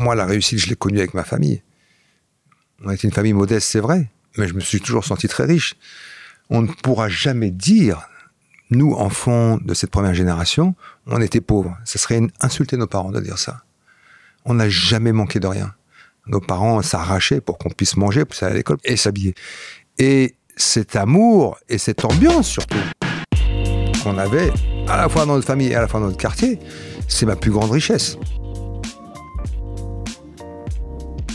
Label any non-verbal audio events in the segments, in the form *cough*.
moi, la réussite, je l'ai connue avec ma famille. On était une famille modeste, c'est vrai, mais je me suis toujours senti très riche. On ne pourra jamais dire, nous, enfants de cette première génération, on était pauvres. Ce serait insulter nos parents de dire ça. On n'a jamais manqué de rien. Nos parents s'arrachaient pour qu'on puisse manger, pour aller à l'école et s'habiller. Et cet amour et cette ambiance surtout qu'on avait à la fois dans notre famille et à la fois dans notre quartier, c'est ma plus grande richesse.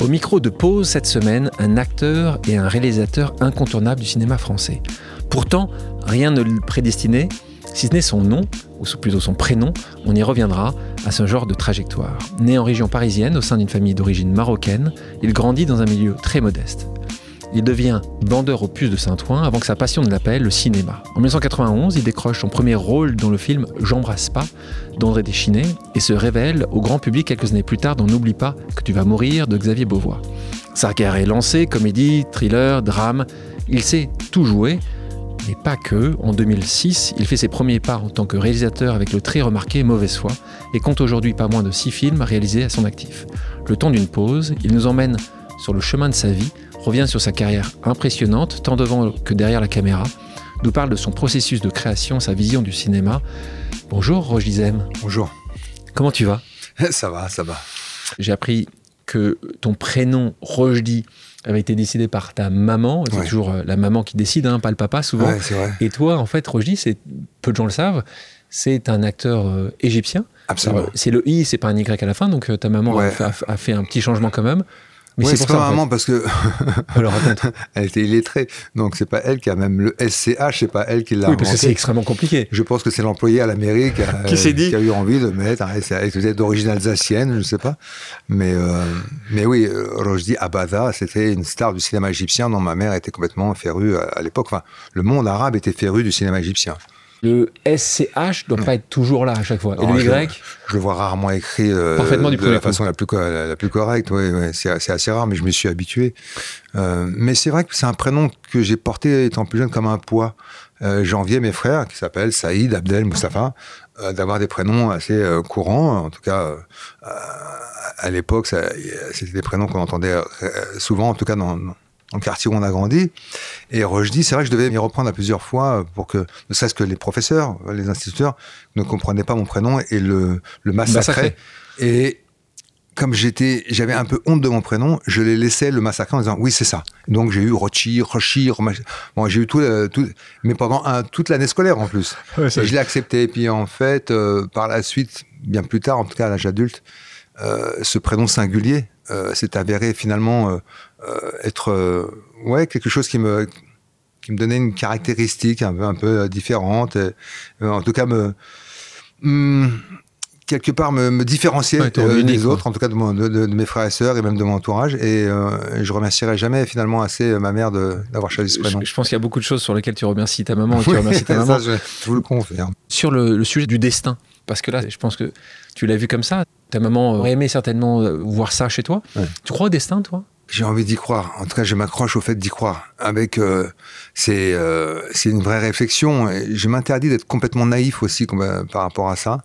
Au micro de pause cette semaine, un acteur et un réalisateur incontournable du cinéma français. Pourtant, rien ne le prédestinait, si ce n'est son nom, ou plutôt son prénom, on y reviendra à ce genre de trajectoire. Né en région parisienne au sein d'une famille d'origine marocaine, il grandit dans un milieu très modeste. Il devient bandeur au puce de Saint-Ouen avant que sa passion ne l'appelle le cinéma. En 1991, il décroche son premier rôle dans le film J'embrasse pas d'André Deschinet et se révèle au grand public quelques années plus tard dans N'oublie pas que tu vas mourir de Xavier Beauvois. Sa carrière est lancée, comédie, thriller, drame. Il sait tout jouer, mais pas que. En 2006, il fait ses premiers pas en tant que réalisateur avec le très remarqué Mauvaise foi et compte aujourd'hui pas moins de six films réalisés à son actif. Le temps d'une pause, il nous emmène sur le chemin de sa vie revient sur sa carrière impressionnante, tant devant que derrière la caméra, nous parle de son processus de création, sa vision du cinéma. Bonjour Roger Dizem. Bonjour. Comment tu vas? *laughs* Ça va, ça va. J'ai appris que ton prénom Rojdi avait été décidé par ta maman. C'est toujours euh, la maman qui décide, hein, pas le papa souvent. Et toi, en fait, Rojdi, c'est peu de gens le savent, c'est un acteur euh, égyptien. Absolument. C'est le i, c'est pas un y à la fin, donc euh, ta maman a, fait, un petit changement quand même. Mais c'est pas maman parce que *laughs* Alors, *laughs* elle était illettrée, donc c'est pas elle qui a même le SCH, c'est pas elle qui l'a. Oui, parce que c'est extrêmement compliqué. Je pense que c'est l'employé à l'Amérique qui, dit qui a eu envie de mettre un SCH, d'origine alsacienne, je sais pas, mais euh, mais oui, euh, Rojdi Abada, c'était une star du cinéma égyptien dont ma mère était complètement férue à, l'époque. Enfin, le monde arabe était féru du cinéma égyptien. Le SCH doit pas être toujours là à chaque fois. Et le Y je, le vois rarement écrit euh, de la façon la plus, la, plus correcte. C'est assez rare, mais je me suis habitué. Euh, mais c'est vrai que c'est un prénom que j'ai porté étant plus jeune comme un poids. Euh, J'enviais mes frères, qui s'appellent Saïd, Abdel, Mustafa, euh, d'avoir des prénoms assez courants. En tout cas, à l'époque, c'était des prénoms qu'on entendait souvent, en tout cas dans dans le quartier où on a grandi. Et dis, c'est vrai que je devais m'y reprendre à plusieurs fois pour que, ne serait-ce que les professeurs, les instituteurs, ne comprenaient pas mon prénom et le, le massacraient. Et comme j'étais, j'avais un peu honte de mon prénom, je les laissais le massacrer en disant oui c'est ça. Donc j'ai eu Rochi, Rochi, bon j'ai eu tout, euh, tout, mais pendant un, toute l'année scolaire en plus. et je l'ai accepté. Et puis en fait, euh, par la suite, bien plus tard, en tout cas à l'âge adulte, euh, ce prénom singulier s'est avéré finalement être euh, ouais quelque chose qui me qui me donnait une caractéristique un peu un peu euh, différente en tout cas me hmm, quelque part me, me différencier des autres, en tout cas de, de, mes frères et sœurs et même de mon entourage. Et je remercierai jamais finalement assez ma mère d'avoir choisi ce prénom. Je, pense qu'il y a beaucoup de choses sur lesquelles tu remercies ta maman et tu remercies ta *laughs* maman. je, vous le confirme. Sur le, sujet du destin, parce que là, je pense que tu l'as vu comme ça. Ta maman aurait aimé certainement voir ça chez toi. Tu crois au destin, toi? J'ai envie d'y croire. En tout cas, je m'accroche au fait d'y croire. Avec, euh, c'est euh, c'est une vraie réflexion. Je m'interdis d'être complètement naïf aussi par rapport à ça,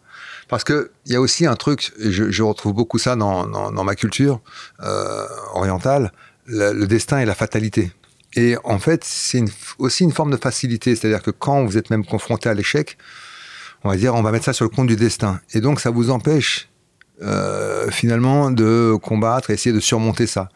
parce que il y a aussi un truc. Je, je retrouve beaucoup ça dans, dans, dans ma culture euh, orientale, le, le, destin et la fatalité. Et en fait, c'est aussi une forme de facilité, c'est-à-dire que quand vous êtes même confronté à l'échec, on va dire, on va mettre ça sur le compte du destin. Et donc, ça vous empêche euh, finalement de combattre, essayer de surmonter ça.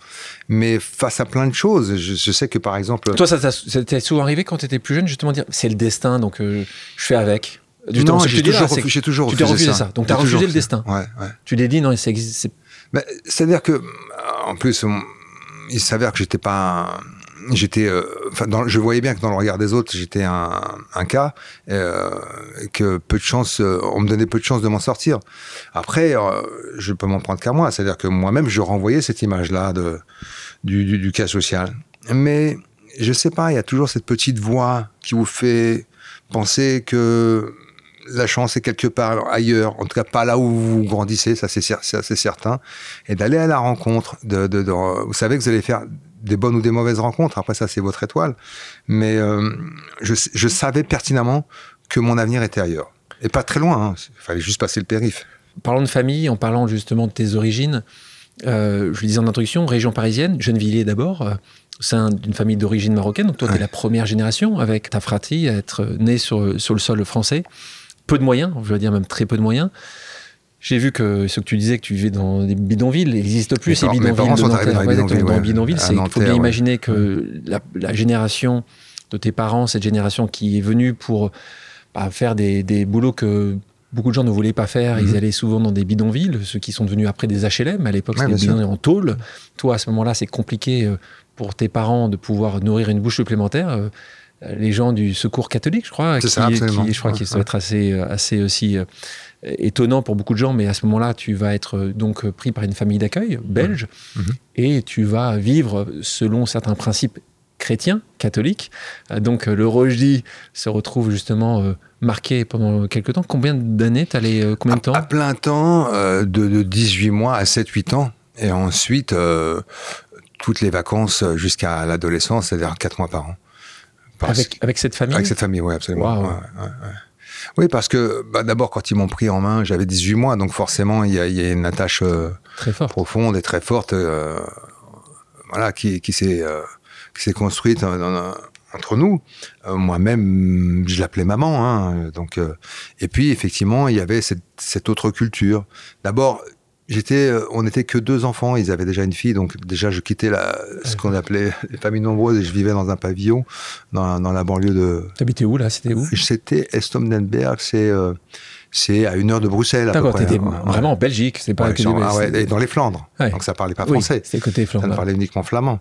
Mais face à plein de choses, je, sais que par exemple... Toi, ça t'est souvent arrivé quand tu étais plus jeune, justement, dire c'est le destin, donc euh, je fais avec du non, j'ai toujours, refusé, toujours tu refusé, ça. Donc tu as refusé le destin. Ouais, ouais. Tu l'as dit, non, ça existe. C'est-à-dire que, en plus, il s'avère que j'étais pas j'étais, euh, enfin, je voyais bien que dans le regard des autres, j'étais un, cas, euh, que peu de chance, euh, on me donnait peu de chance de m'en sortir. Après, je peux m'en prendre qu'à moi, c'est-à-dire que moi-même, je renvoyais cette image-là de du, du, du, cas social. Mais je sais pas, il y a toujours cette petite voix qui vous fait penser que la chance est quelque part ailleurs, en tout cas pas là où vous grandissez, ça c'est certain, et d'aller à la rencontre. De, de, vous savez que vous allez faire des bonnes ou des mauvaises rencontres, après ça c'est votre étoile, mais euh, je, je, savais pertinemment que mon avenir était ailleurs. Et pas très loin, hein. il fallait juste passer le périph'. Parlant de famille, en parlant justement de tes origines, euh, je le disais en introduction, région parisienne, Gennevilliers d'abord, euh, sein d'une famille d'origine marocaine, donc toi tu es la première génération avec ta fratrie à être né sur, sur le sol français peu de moyens, je veux dire même très peu de moyens. J'ai vu que ce que tu disais que tu vivais dans des bidonvilles, il n'existe plus ces bidonvilles. dans bidonvilles. c'est faut bien imaginer que la, génération de tes parents, cette génération qui est venue pour bah, faire des, boulots que beaucoup de gens ne voulaient pas faire. Ils mhm. allaient souvent dans des bidonvilles, ceux qui sont devenus après des HLM. À l'époque, c'était des bidonvilles en tôle. Toi, à ce moment-là, c'est compliqué euh, pour tes parents de pouvoir nourrir une bouche supplémentaire. Euh, les gens du secours catholique, je crois, qui, ça, qui, je crois qu'il doit être assez, euh, assez aussi étonnant pour beaucoup de gens, mais à ce moment-là, tu vas être euh, donc pris par une famille d'accueil belge mmh. Mmh. et tu vas vivre selon certains principes chrétiens, catholiques. Donc le Rojdi se retrouve justement marqué pendant quelques temps. Combien d'années T'allais combien de temps à, plein temps, de, de, 18 mois à 7-8 ans. Et ensuite, toutes les vacances jusqu'à l'adolescence, c'est-à-dire 4 mois par an. Avec, avec, cette famille Avec cette famille, oui, absolument. Oui, parce que bah, d'abord, quand ils m'ont pris en main, j'avais 18 mois, donc forcément, il y, a, une attache euh, très profonde et très forte euh, voilà, qui, qui s'est euh, construite entre nous. Moi-même, je l'appelais maman. Hein, donc, et puis, effectivement, il y avait cette, cette autre culture. D'abord, J'étais, euh, on n'était que deux enfants. Ils avaient déjà une fille, donc déjà je quittais la, ce qu'on appelait *laughs* les familles nombreuses et je vivais dans un pavillon dans, dans la banlieue de. T'habitais où là? C'était où? C'était Estomdenberg. C'est euh, c'est à une heure de Bruxelles. D'accord, t'étais vraiment en Belgique, c'est pas ouais, que ah ouais, dans les Flandres. Donc ça parlait pas français. c'est côté flamand. Ça parlait uniquement flamand.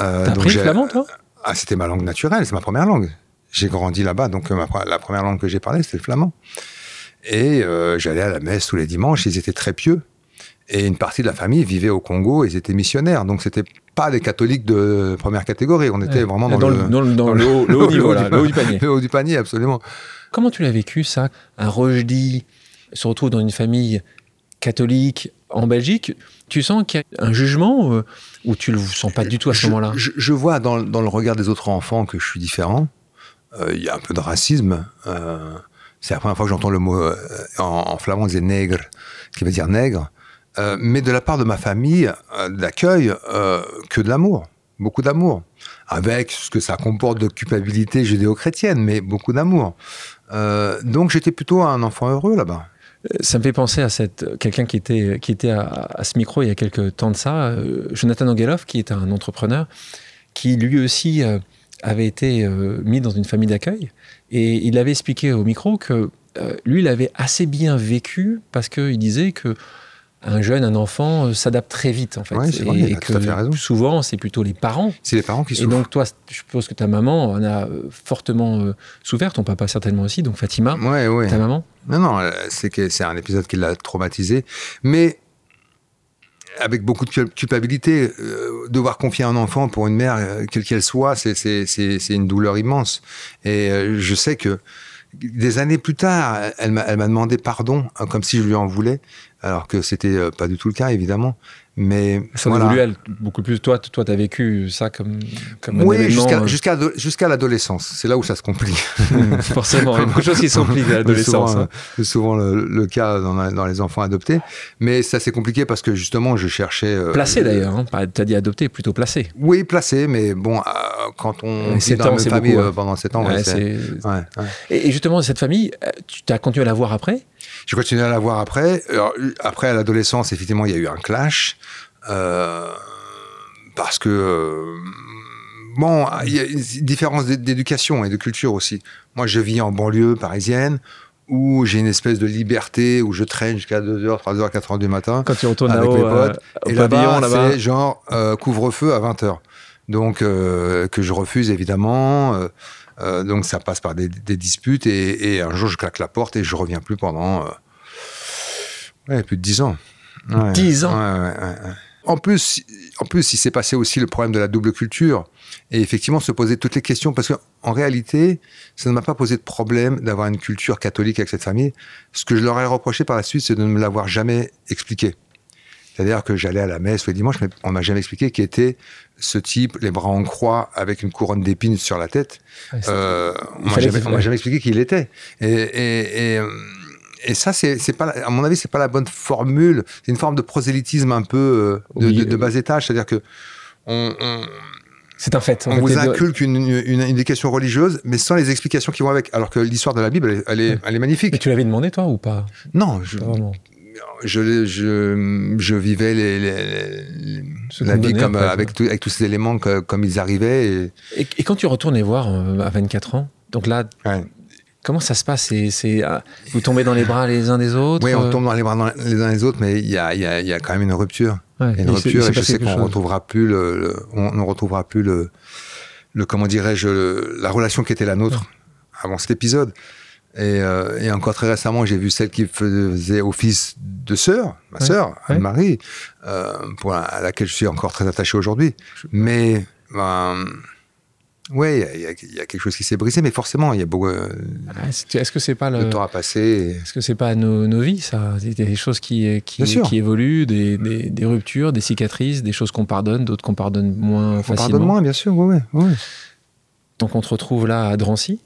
Euh, T'as appris le flamand, toi? Ah, c'était ma langue naturelle, c'est ma première langue. J'ai grandi là-bas, donc euh, la première langue que j'ai parlé, c'était le flamand. Et j'allais à la messe tous les dimanches. Ils étaient très pieux. Et une partie de la famille vivait au Congo et ils étaient missionnaires. Donc, c'était pas des catholiques de première catégorie. On était vraiment dans, le, dans, le, haut, *laughs* niveau, le haut du panier. Le haut du panier, absolument. Comment tu l'as vécu, ça? Un rejdi se retrouve dans une famille catholique en Belgique. Tu sens qu'il y a un jugement euh, ou tu le sens pas du tout à ce moment-là? je, vois dans, le regard des autres enfants que je suis différent. Euh, il y a un peu de racisme. Euh, c'est la première fois que j'entends le mot en, en, flamand, on disait nègre, qui veut dire nègre. Euh, mais de la part de ma famille euh, d'accueil, euh, que de l'amour, beaucoup d'amour, avec ce que ça comporte de culpabilité judéo-chrétienne, mais beaucoup d'amour. donc j'étais plutôt un enfant heureux là-bas. Ça me fait penser à quelqu'un qui était qui était à, ce micro il y a quelques temps de ça, Jonathan Angelov, qui est un entrepreneur, qui lui aussi avait été mis dans une famille d'accueil, et il avait expliqué au micro que lui, il avait assez bien vécu parce qu'il disait que un jeune, un enfant euh, s'adapte très vite en fait. et, que souvent c'est plutôt les parents. C'est les parents qui souffrent. Et donc toi, je suppose que ta maman en a euh, fortement euh, souffert, ton papa certainement aussi, donc Fatima, ouais, ta maman? Non, non, c'est que c'est un épisode qui l'a traumatisé, mais avec beaucoup de culpabilité, devoir confier un enfant pour une mère, quelle qu'elle soit, c'est une douleur immense. Et je sais que des années plus tard, elle m'a demandé pardon, comme si je lui en voulais alors que c'était euh, pas du tout le cas évidemment. Mais ça voilà. voulu elle beaucoup plus. Toi, toi, t'as vécu ça comme comme oui, jusqu'à euh, jusqu'à l'adolescence. C'est là où ça se complique. *laughs* Forcément, il y a beaucoup de choses qui se compliquent à *laughs* l'adolescence. Hein. C'est souvent, le, cas dans, dans, les enfants adoptés. Mais ça s'est compliqué parce que justement, je cherchais. Euh, placé d'ailleurs. Hein. T'as dit adopté, plutôt placé. Oui, placé, mais bon, quand on vit dans la même famille pendant 7 ans, ouais, et, justement, cette famille, tu as continué à la voir après? J'ai continué à la voir après. après, à l'adolescence, effectivement, il y a eu un clash. Euh, parce que, euh, bon, il y a une différence d'éducation et de culture aussi. Moi, je vis en banlieue parisienne où j'ai une espèce de liberté, où je traîne jusqu'à 2h, 3h, 4h du matin. Quand tu retournes avec mes potes. Euh, et là-bas, c'est genre couvre-feu à 20h. Donc, que je refuse évidemment. Euh, donc ça passe par des, disputes et, un jour je claque la porte et je reviens plus pendant euh, plus de 10 ans. 10 ans En plus, en plus, il s'est passé aussi le problème de la double culture. Et effectivement, se poser toutes les questions, parce qu'en réalité, ça ne m'a pas posé de problème d'avoir une culture catholique avec cette famille. Ce que je leur ai reproché par la suite, c'est de ne me l'avoir jamais expliqué. C'est-à-dire que j'allais à la messe le dimanche, mais on m'a jamais expliqué qui était ce type, les bras en croix, avec une couronne d'épines sur la tête. euh, on m'a jamais, jamais, expliqué qui il était. Et, et, et, euh, et ça, c'est pas, à mon avis, c'est pas la bonne formule. C'est une forme de prosélytisme un peu euh, de, de, de, bas étage. C'est-à-dire que on, on c'est un fait. On, vous inculque une, une, une, éducation religieuse, mais sans les explications qui vont avec. Alors que l'histoire de la Bible, elle, elle, est, elle est, magnifique. Et tu l'avais demandé, toi, ou pas? Non, je, pas je, je, je, vivais les, les, la vie comme, avec, tout, avec, tous ces éléments que, comme ils arrivaient. Et... Et, et... quand tu retournes les voir euh, à 24 ans, donc là, ouais. Comment ça se passe? C'est, ah, Vous tombez dans les bras les uns des autres Oui, on tombe dans les bras dans les uns des autres, mais il y a, y, a, y a, quand même une rupture. Ouais. une rupture, et je sais qu'on ne retrouvera plus le, le, on retrouvera plus le, le comment dirais-je, la relation qui était la nôtre avant cet épisode. Et, euh, et, encore très récemment, j'ai vu celle qui faisait office de sœur, ma ouais, sœur, Anne-Marie, euh, pour la, à laquelle je suis encore très attaché aujourd'hui. Mais, ben, ouais, il y, y, a quelque chose qui s'est brisé, mais forcément, il y a beaucoup. Euh, Est-ce que c'est pas le, le temps à passer Est-ce que c'est pas nos, nos, vies, ça? Il y a des choses qui, qui, qui évoluent, des, des, des, ruptures, des cicatrices, des choses qu'on pardonne, d'autres qu'on pardonne moins on facilement. On pardonne moins, bien sûr, oui, oui. Ouais. Donc on te retrouve là à Drancy.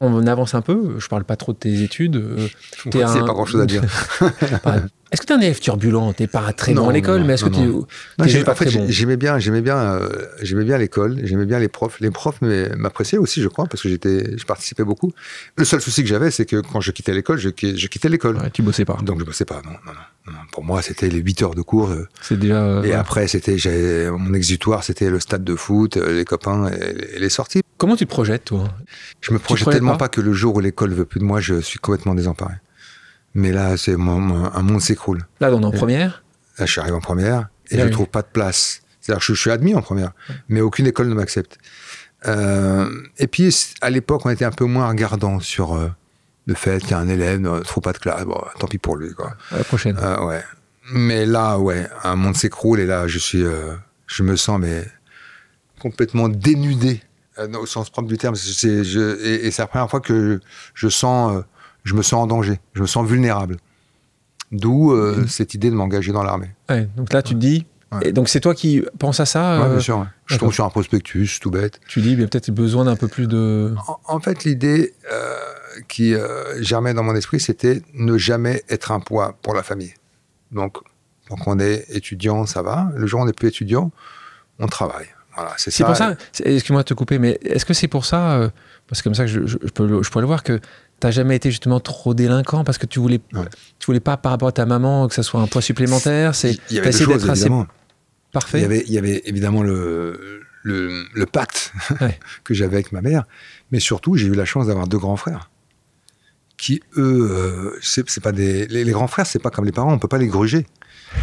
On avance un peu. Je parle pas trop de tes études. Euh, C'est un... pas grand chose à dire. *laughs* Est-ce que tu es un élève turbulent? T'es pas très bon à l'école, mais est-ce que tu es pas en fait, très bon? J'aimais bien, j'aimais bien, euh, j'aimais bien l'école. J'aimais bien les profs. Les profs m'appréciaient aussi, je crois, parce que j'étais, je participais beaucoup. Le seul souci que j'avais, c'est que quand je quittais l'école, je, je, quittais l'école. Ouais, tu bossais pas. Donc je bossais pas. Non, non, non. Pour moi, c'était les 8 heures de cours. Euh, c'est déjà. Euh, et ouais. après, c'était mon exutoire, c'était le stade de foot, les copains et, et les sorties. Comment tu te projettes, toi? Je me projette tellement pas, pas que le jour où l'école veut plus de moi, je suis complètement désemparé. Mais là, c'est mon, mon, un monde s'écroule. Là, on est en première Là, je suis arrivé en première et là, je ne oui. trouve pas de place. C'est-à-dire que je, je, suis admis en première, mais aucune école ne m'accepte. Euh, et puis, à l'époque, on était un peu moins regardant sur euh, le fait qu'il y a un élève ne trouve pas de classe. Bon, tant pis pour lui. Quoi. À la prochaine. Euh, ouais. Mais là, ouais, un monde s'écroule et là, je suis, je me sens mais complètement dénudé au sens propre du terme. Je, et, et c'est la première fois que je, je sens, je me sens en danger, je me sens vulnérable. D'où euh, mmh. cette idée de m'engager dans l'armée. Ouais, donc là, tu te dis. Ouais. Et donc c'est toi qui penses à ça Oui, bien sûr. Ouais. Je tombe sur un prospectus, tout bête. Tu dis, il y a peut-être besoin d'un peu plus de. En, en fait, l'idée euh, qui germait dans mon esprit, c'était ne jamais être un poids pour la famille. Donc, donc on est étudiant, ça va. Le jour où on n'est plus étudiant, on travaille. Voilà, c'est pour ça, excuse-moi de te couper, mais est-ce que c'est pour ça, euh, parce que comme ça je, je, je, peux, je pourrais le voir, que tu n'as jamais été justement trop délinquant parce que tu voulais, ouais. tu voulais pas par rapport à ta maman que ça soit un poids supplémentaire C'est Il y avait assez parfait. Il y avait, il y avait évidemment le, le, le pacte *laughs* ouais. que j'avais avec ma mère, mais surtout j'ai eu la chance d'avoir deux grands frères qui eux, euh, c'est pas des, les, les grands frères, c'est pas comme les parents, on peut pas les gruger.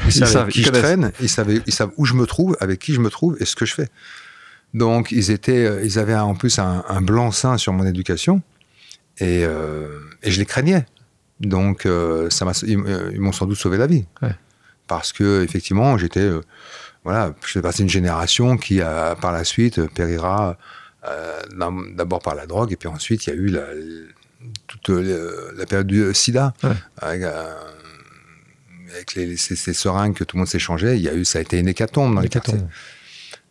Ils, ils savent qui ils je traîne, ils savent, ils savent où je me trouve, avec qui je me trouve et ce que je fais. Donc, ils étaient, ils avaient en plus un, un blanc-seing sur mon éducation et, euh, et, je les craignais. Donc, euh, ça m'a, ils, ils m'ont sans doute sauvé la vie. Ouais. Parce que, effectivement, j'étais, euh, voilà, je fais partie d'une génération qui, a, par la suite, périra euh, d'abord par la drogue et puis ensuite, il y a eu la, toute la période du sida. Ouais. Avec, avec les, ces, ces, seringues que tout le monde s'échangeait, il y a eu, ça a été une hécatombe dans les quartiers.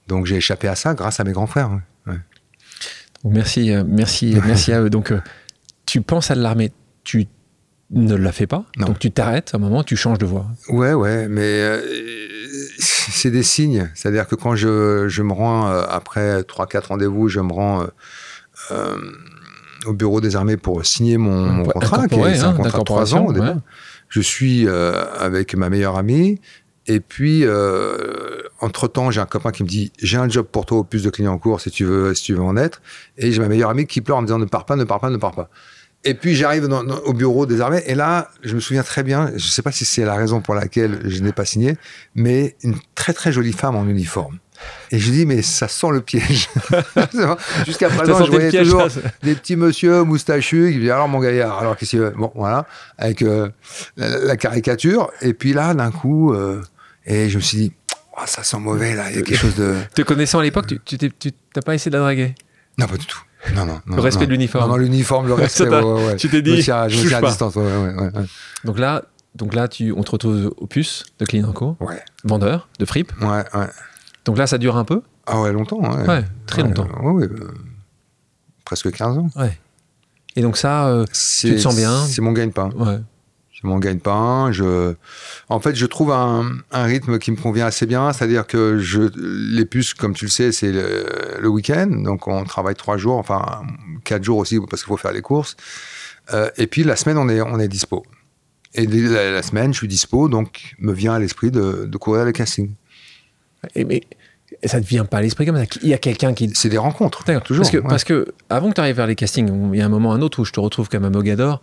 Donc j'ai échappé à ça grâce à mes grands frères. Ouais. Donc, merci, euh, merci, merci à eux. Donc euh, tu penses à l'armée, tu ne la fais pas, non. donc tu t'arrêtes à un moment, tu changes de voie. Ouais, ouais, mais euh, *laughs* c'est des signes. C'est-à-dire que quand je, je me rends, euh, après 3-4 rendez-vous, je me rends euh, au bureau des armées pour signer mon, mon contrat, qui est hein, un contrat de 3 ans au. Ouais je suis avec ma meilleure amie. Et puis, euh, entre-temps, j'ai un copain qui me dit J'ai un job pour toi au plus de clients en cours si tu veux, si tu veux en être. Et j'ai ma meilleure amie qui pleure en me disant Ne pars pas, ne pars pas, ne pars pas. Et puis, j'arrive au bureau des armées. Et là, je me souviens très bien, je ne sais pas si c'est la raison pour laquelle je n'ai pas signé, mais une très, très jolie femme en uniforme. Et je dis, mais ça sent le piège. *laughs* Jusqu'à présent, je voyais toujours des petits monsieur moustachus qui disaient, alors mon gaillard, alors qu'est-ce qu'il veut? Bon, voilà, avec euh, la, la, caricature. Et puis là, d'un coup, euh, et je me suis dit, oh, oh, ça sent mauvais là, il y a quelque chose de. Te connaissant à l'époque, tu n'as pas essayé de la draguer? Non, pas du tout. Non, non, le respect de l'uniforme. Non, l'uniforme, le respect. ouais, ouais, Tu t'es dit, je me tiens, à distance. Donc là, donc là, tu, on te retrouve au puce de Clean Co. Ouais. Vendeur de fripe. Ouais, ouais. Donc là, ça dure un peu. Ah ouais, longtemps. Ouais, très longtemps. Ouais, ouais, presque 15 ans. Ouais. Et donc ça, euh, tu te sens bien. C'est mon gagne-pain. Ouais. C'est mon gagne-pain. Je... En fait, je trouve un, un, rythme qui me convient assez bien. C'est-à-dire que je... les puces, comme tu le sais, c'est le, le week-end. Donc, on travaille trois jours, enfin quatre jours aussi, parce qu'il faut faire les courses. Euh, et puis, la semaine, on est, on est dispo. Et la, la, semaine, je suis dispo, donc me vient à l'esprit de, de courir le casting. Et mais ça ne vient pas à l'esprit comme ça? Il y a quelqu'un qui. C'est des rencontres. Toujours. Parce que, parce que avant que tu arrives vers les castings, il y a un moment, un autre où je te retrouve comme à Mogador.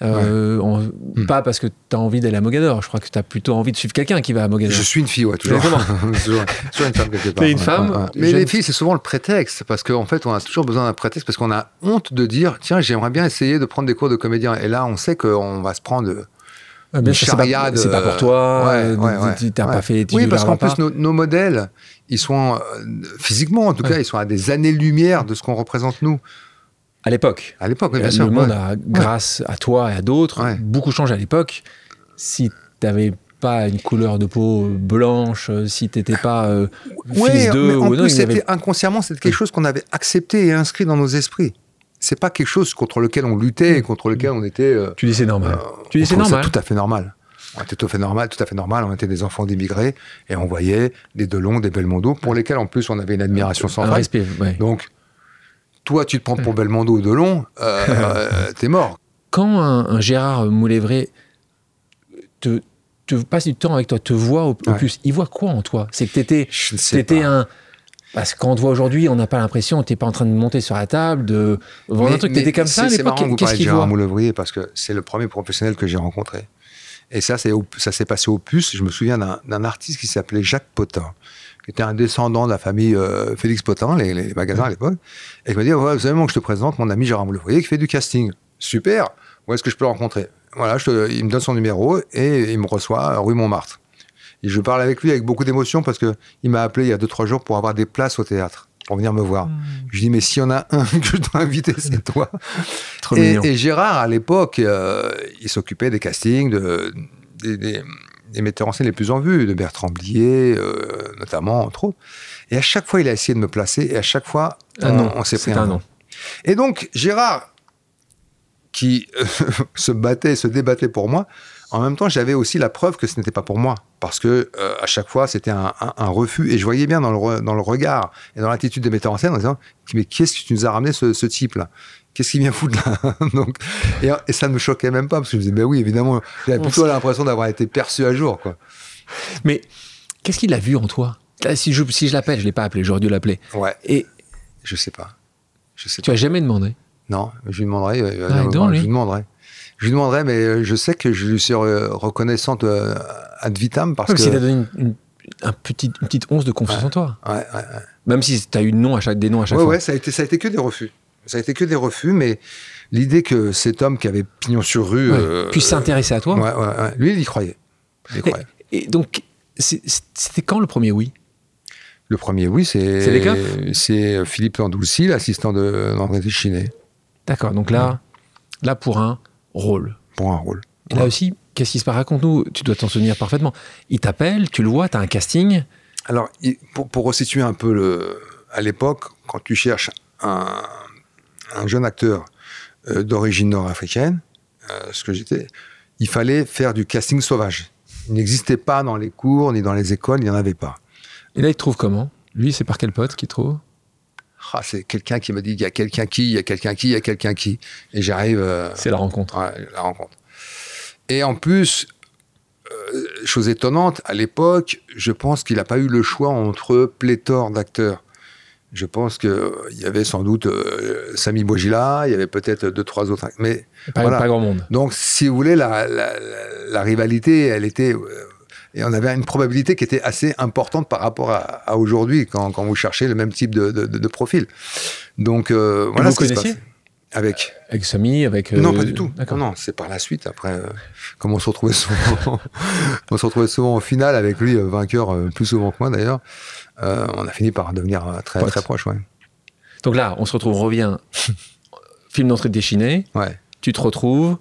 Euh, hmm. Pas parce que tu as envie d'aller à Mogador. Je crois que tu as plutôt envie de suivre quelqu'un qui va à Mogador. Je suis une fille, ouais, toujours. *laughs* toujours, une femme quelque part. une femme. Mais les filles, c'est souvent le prétexte. Parce qu'en fait, on a toujours besoin d'un prétexte parce qu'on a honte de dire tiens, j'aimerais bien essayer de prendre des cours de comédien. Et là, on sait qu'on va se prendre ah, bien c'est pas, pour toi. Ouais, ouais, pas fait. Oui, parce qu'en plus nos, modèles, ils sont euh, physiquement, en tout cas, ils sont à des années-lumière de ce qu'on représente nous. À l'époque. À l'époque, bien sûr. Le monde a, grâce à toi et à d'autres, beaucoup changé à l'époque. Si tu n'avais pas une couleur de peau blanche, si tu n'étais pas euh, fils d'eux ou non, avait... inconsciemment, c'était quelque chose qu'on avait accepté et inscrit dans nos esprits c'est pas quelque chose contre lequel on luttait et contre lequel on était. Euh, tu dis c'est normal. Euh, tu dis c'est normal. tout à fait normal. On était tout à fait normal, tout à fait normal. On était des enfants d'immigrés et on voyait des Delon, des Belmondo, pour lesquels en plus on avait une admiration sans respect. Donc, toi, tu te prends pour Belmondo ou Delon, euh, *laughs* t'es mort. Quand un, Gérard Moulévré te, te, passe du temps avec toi, te voit au, plus, il voit quoi en toi? C'est que t'étais, étais un parce qu'on te voit aujourd'hui, on n'a pas l'impression, tu n'es pas en train de monter sur la table, de vendre un truc, tu étais comme ça à l'époque. Qu'est-ce qu'il voit? Moulevrier parce que c'est le premier professionnel que j'ai rencontré. Et ça, ça s'est passé au puce. Je me souviens d'un artiste qui s'appelait Jacques Potin, qui était un descendant de la famille euh, Félix Potin, les, magasins à l'époque, et qui m'a dit ouais, Vous savez, que je te présente mon ami Gérard Moulevrier qui fait du casting. Super Où est-ce que je peux le rencontrer? Voilà, il me donne son numéro et il me reçoit rue Montmartre. Et je parle avec lui avec beaucoup d'émotion parce qu'il m'a appelé il y a 2-3 jours pour avoir des places au théâtre, pour venir me voir. Hmm. Je dis, mais s'il y en a un *laughs* que je dois inviter, c'est toi. et, et, Gérard, à l'époque, euh, il s'occupait des castings, de, des, metteurs en scène les plus en vue, de Bertrand Blier, euh, notamment, entre autres. Et à chaque fois, il a essayé de me placer, et à chaque fois, on, s'est pris un, nom. Et donc, Gérard, qui *laughs* se battait, se débattait pour moi, en même temps, j'avais aussi la preuve que ce n'était pas pour moi, parce que euh, à chaque fois, c'était un, refus, et je voyais bien dans le, dans le regard et dans l'attitude des metteurs en scène en disant mais qu'est-ce que tu nous as ramené ce, type-là? Qu'est-ce qu'il vient foutre là *laughs* Donc, et, ça ne me choquait même pas, parce que je me disais ben oui, évidemment, j'avais plutôt l'impression d'avoir été perçu à jour, quoi. Mais qu'est-ce qu'il a vu en toi? Si je, si je l'appelle, je l'ai pas appelé, j'aurais dû l'appeler. Ouais. Et je sais pas. Je sais tu n'as jamais demandé? Non, je lui demanderai. Euh, ah, je lui demanderai. Je lui demanderai, mais euh, je sais que je lui suis reconnaissante euh, ad vitam parce que. Si t'as donné une, un petit, une petite once de confiance en toi. Ouais, ouais, Même si tu as eu nom à chaque, des noms à chaque fois. Ouais, ça a, été, ça a été que des refus. Ça a été que des refus, mais l'idée que cet homme qui avait pignon sur rue. Euh, puisse s'intéresser à toi. Ouais, ouais, Lui, il y croyait. Il y croyait. Et, donc, c'était quand le premier oui? Le premier oui, c'est. C'est Philippe Landoulcy, l'assistant d'André Téchiné. D'accord, donc là, là pour un rôle. Pour un rôle. Et là aussi, qu'est-ce qui se passe? Raconte-nous, tu dois t'en souvenir parfaitement. Il t'appelle, tu le vois, tu as un casting. Alors, pour, pour resituer un peu le, à l'époque, quand tu cherches un, un jeune acteur euh, d'origine nord-africaine, euh, ce que j'étais, il fallait faire du casting sauvage. Il n'existait pas dans les cours ni dans les écoles, il n'y en avait pas. Et là, il trouve comment? Lui, c'est par quel pote qu'il trouve? Ah, c'est quelqu'un qui me dit il y a quelqu'un qui, il y a quelqu'un qui, il y a quelqu'un qui. Et j'arrive. Euh, c'est la rencontre. la rencontre. Et en plus, euh, chose étonnante, à l'époque, je pense qu'il n'a pas eu le choix entre pléthore d'acteurs. Je pense qu'il y avait sans doute euh, Sami Bojila, il y avait peut-être deux, trois autres. Mais pas, pas grand monde. Donc, si vous voulez, la, la rivalité, elle était et on avait une probabilité qui était assez importante par rapport à, aujourd'hui quand, quand, vous cherchez le même type de, de, profil. Donc euh, voilà vous ce connaissiez Avec Avec Samy, avec... non, pas du tout. Non, non, c'est par la suite, après, comme on se retrouvait souvent, *laughs* on se retrouvait souvent en finale avec lui, vainqueur plus souvent que moi d'ailleurs, on a fini par devenir très, très proche, ouais. Donc là, on se retrouve, on revient, *laughs* film d'entrée de ouais. tu te retrouves,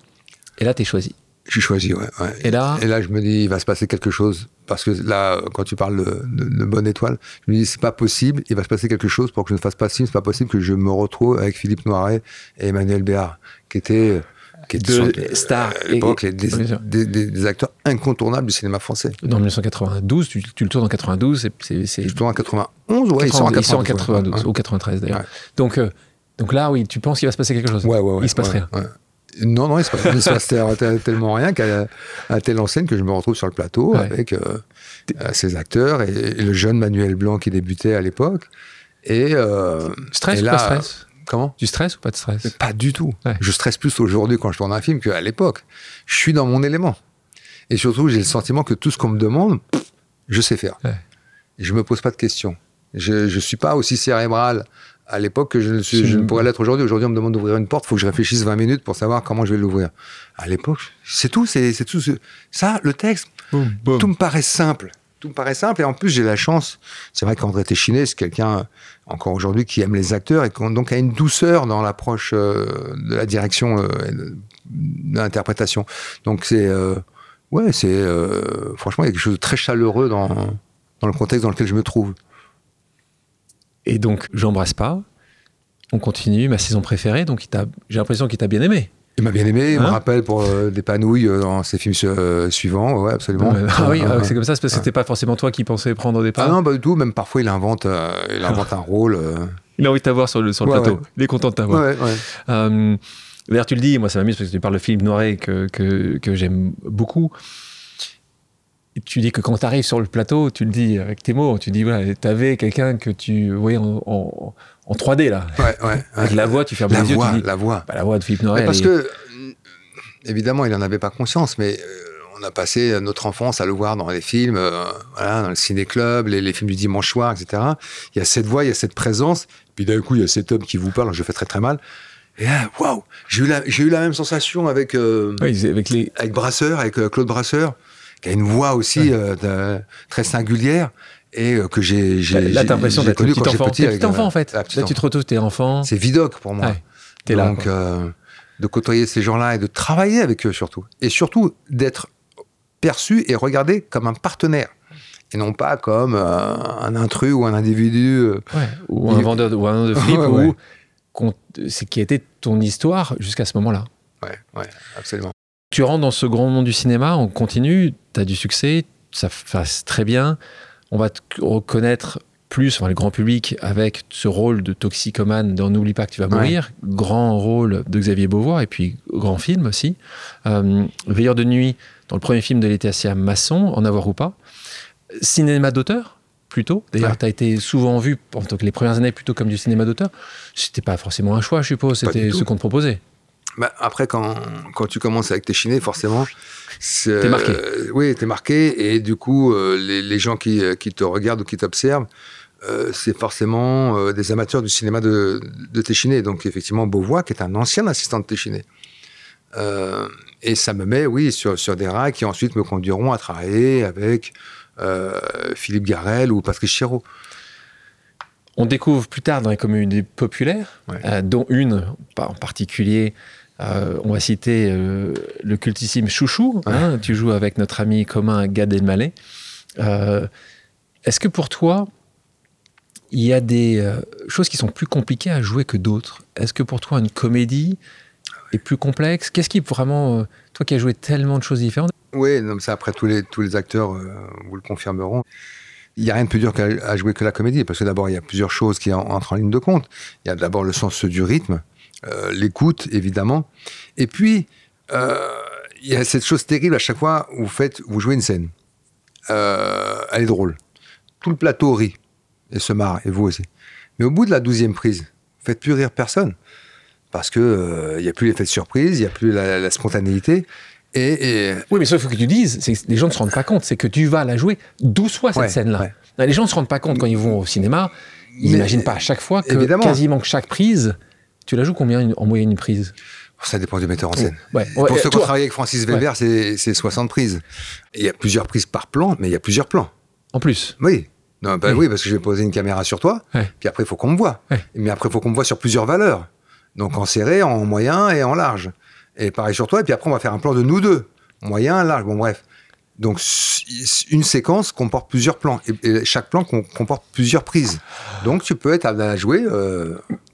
et là, tu es choisi. Je suis choisi, ouais, Et là Et là, je me dis, il va se passer quelque chose. Parce que là, quand tu parles de, Bonne Étoile, je me dis, c'est pas possible, il va se passer quelque chose pour que je ne fasse pas film, c'est pas possible que je me retrouve avec Philippe Noiret et Emmanuel Béard, qui étaient qui deux stars à l'époque, des, acteurs incontournables du cinéma français. Dans 1992, tu, le tournes en 92, c'est... Je tourne en 91, ouais, ils sont en 92, ou 93 d'ailleurs. Donc, euh, donc là, oui, tu penses qu'il va se passer quelque chose Ouais, ouais, ouais. Il se passe rien. Non, non, il se passe, *laughs* tellement rien qu'à telle enseigne que je me retrouve sur le plateau avec euh, euh, ces acteurs et, le jeune Manuel Blanc qui débutait à l'époque. Et, euh, stress ou pas stress? Comment? Du stress ou pas de stress? Pas du tout. Je stresse plus aujourd'hui quand je tourne un film qu'à l'époque. Je suis dans mon élément. Et surtout, j'ai le sentiment que tout ce qu'on me demande, je sais faire. Je me pose pas de questions. Je ne suis pas aussi cérébral à l'époque que je ne, suis, je ne pourrais l'être aujourd'hui. Aujourd'hui, on me demande d'ouvrir une porte, il faut que je réfléchisse 20 minutes pour savoir comment je vais l'ouvrir. À l'époque, c'est tout, c'est tout. Ça, le texte, tout me paraît simple. Tout me paraît simple. Et en plus, j'ai la chance. C'est vrai qu'André Téchiné, c'est quelqu'un, encore aujourd'hui, qui aime les acteurs et qui donc a une douceur dans l'approche euh, de la direction euh, de l'interprétation. Donc, c'est. Euh, ouais, c'est. franchement, il y a quelque chose de très chaleureux dans, dans le contexte dans lequel je me trouve. Et donc, j'embrasse pas. On continue, ma saison préférée. Donc, j'ai l'impression qu'il t'a bien aimé. Il m'a bien aimé, il me hein rappelle pour euh, des panouilles euh, dans ses films euh, suivants, ouais, absolument. ah oui, ah, c'est comme ça, c'est parce que c'était pas forcément toi qui pensais prendre au départ. Ah non, pas du tout, même parfois il invente, il invente un rôle. Il a envie de t'avoir sur le, sur le plateau, il est content de t'avoir. D'ailleurs, tu le dis, moi ça m'amuse parce que tu parles de Philippe Noiret que, que, que j'aime beaucoup tu dis que quand tu arrives sur le plateau, tu le dis avec tes mots, tu dis, voilà, tu avais quelqu'un que tu voyais en, en, 3D, là. Ouais, ouais. Avec *laughs* la voix, tu fermes la les voix, yeux, tu dis, La voix, bah, la voix de Philippe Noiret. Parce que, évidemment, il n'en avait pas conscience, mais euh, on a passé notre enfance à le voir dans les films, euh, voilà, dans le ciné-club, les, films du dimanche soir, etc. Il y a cette voix, il y a cette présence, puis d'un coup, il y a cet homme qui vous parle, je fais très très mal. Et waouh, j'ai eu, la, eu la même sensation avec, euh, avec, les... avec Brasseur, avec Claude Brasseur qui a une voix aussi euh, très singulière et euh, que j'ai là t'as l'impression d'être petit enfant. petit, enfant en fait. là tu te retrouves t'es enfant. C'est vidoc pour moi. Là donc euh, de côtoyer ces gens-là et de travailler avec eux surtout. Et surtout d'être perçu et regardé comme un partenaire. Et non pas comme un intrus ou un individu ou un vendeur de, *laughs* ou un de flip ou c'est qui été ton histoire jusqu'à ce moment-là. Ouais ouais absolument tu rentres dans ce grand monde du cinéma, on continue, tu as du succès, ça passe très bien. On va te reconnaître plus, enfin, le grand public, avec ce rôle de toxicomane dans N'oublie pas que tu vas mourir. Grand rôle de Xavier Beauvoir, et puis grand film aussi. Euh, Veilleur de nuit, dans le premier film de Laetitia Masson, En avoir ou pas. Cinéma d'auteur, plutôt. D'ailleurs, tu as été souvent vu, en tant que les premières années, plutôt comme du cinéma d'auteur. C'était pas forcément un choix, je suppose, c'était ce qu'on te proposait. Bah, après, quand, quand tu commences avec tes chinés, forcément. T'es marqué. Euh, oui, t'es marqué. Et du coup, euh, les, les, gens qui, euh, qui, te regardent ou qui t'observent, c'est forcément des amateurs du cinéma de, de Téchiné. Donc, effectivement, Beauvois, qui est un ancien assistant de Téchiné. et ça me met, oui, sur, sur des rails qui ensuite me conduiront à travailler avec Philippe Garel ou Patrice Chéreau. On découvre plus tard dans les communautés populaires, dont une en particulier euh, on va citer euh, le cultissime Chouchou. Hein, tu joues avec notre ami commun Gad Elmaleh. Euh, est-ce que pour toi, il y a des choses qui sont plus compliquées à jouer que d'autres? Est-ce que pour toi, une comédie est plus complexe? Qu'est-ce qui vraiment, toi qui as joué tellement de choses différentes? Oui, non, ça après tous les, tous les acteurs vous le confirmeront. Il n'y a rien de plus dur à jouer que la comédie, parce que d'abord, il y a plusieurs choses qui entrent en ligne de compte. Il y a d'abord le sens du rythme, euh, l'écoute, évidemment. Et puis, euh, il y a cette chose terrible à chaque fois où vous, faites, vous jouez une scène. Euh, elle est drôle. Tout le plateau rit et se marre, et vous aussi. Mais au bout de la douzième prise, vous faites plus rire personne. Parce que il n'y a plus l'effet de surprise, il n'y a plus la, spontanéité. Et, Oui, mais ça, il faut que tu dises, c'est les gens ne se rendent pas compte, c'est que tu vas la jouer 12 fois cette scène-là. Les gens ne se rendent pas compte quand ils vont au cinéma, ils n'imaginent pas à chaque fois que quasiment chaque prise Tu la joues combien en moyenne une prise? Ça dépend du metteur en scène. Pour ceux qui ont travaillé avec Francis Weber, c'est 60 prises. Il y a plusieurs prises par plan, mais il y a plusieurs plans. En plus? Oui. Non, bah oui. parce que je vais poser une caméra sur toi, puis après, il faut qu'on me voit. Mais après, il faut qu'on me voit sur plusieurs valeurs. Donc en serré, en moyen et en large. Et pareil sur toi, et puis après, on va faire un plan de nous deux. Moyen, large, bon bref. Donc une séquence comporte plusieurs plans, et, chaque plan comporte plusieurs prises. Donc tu peux être à la jouer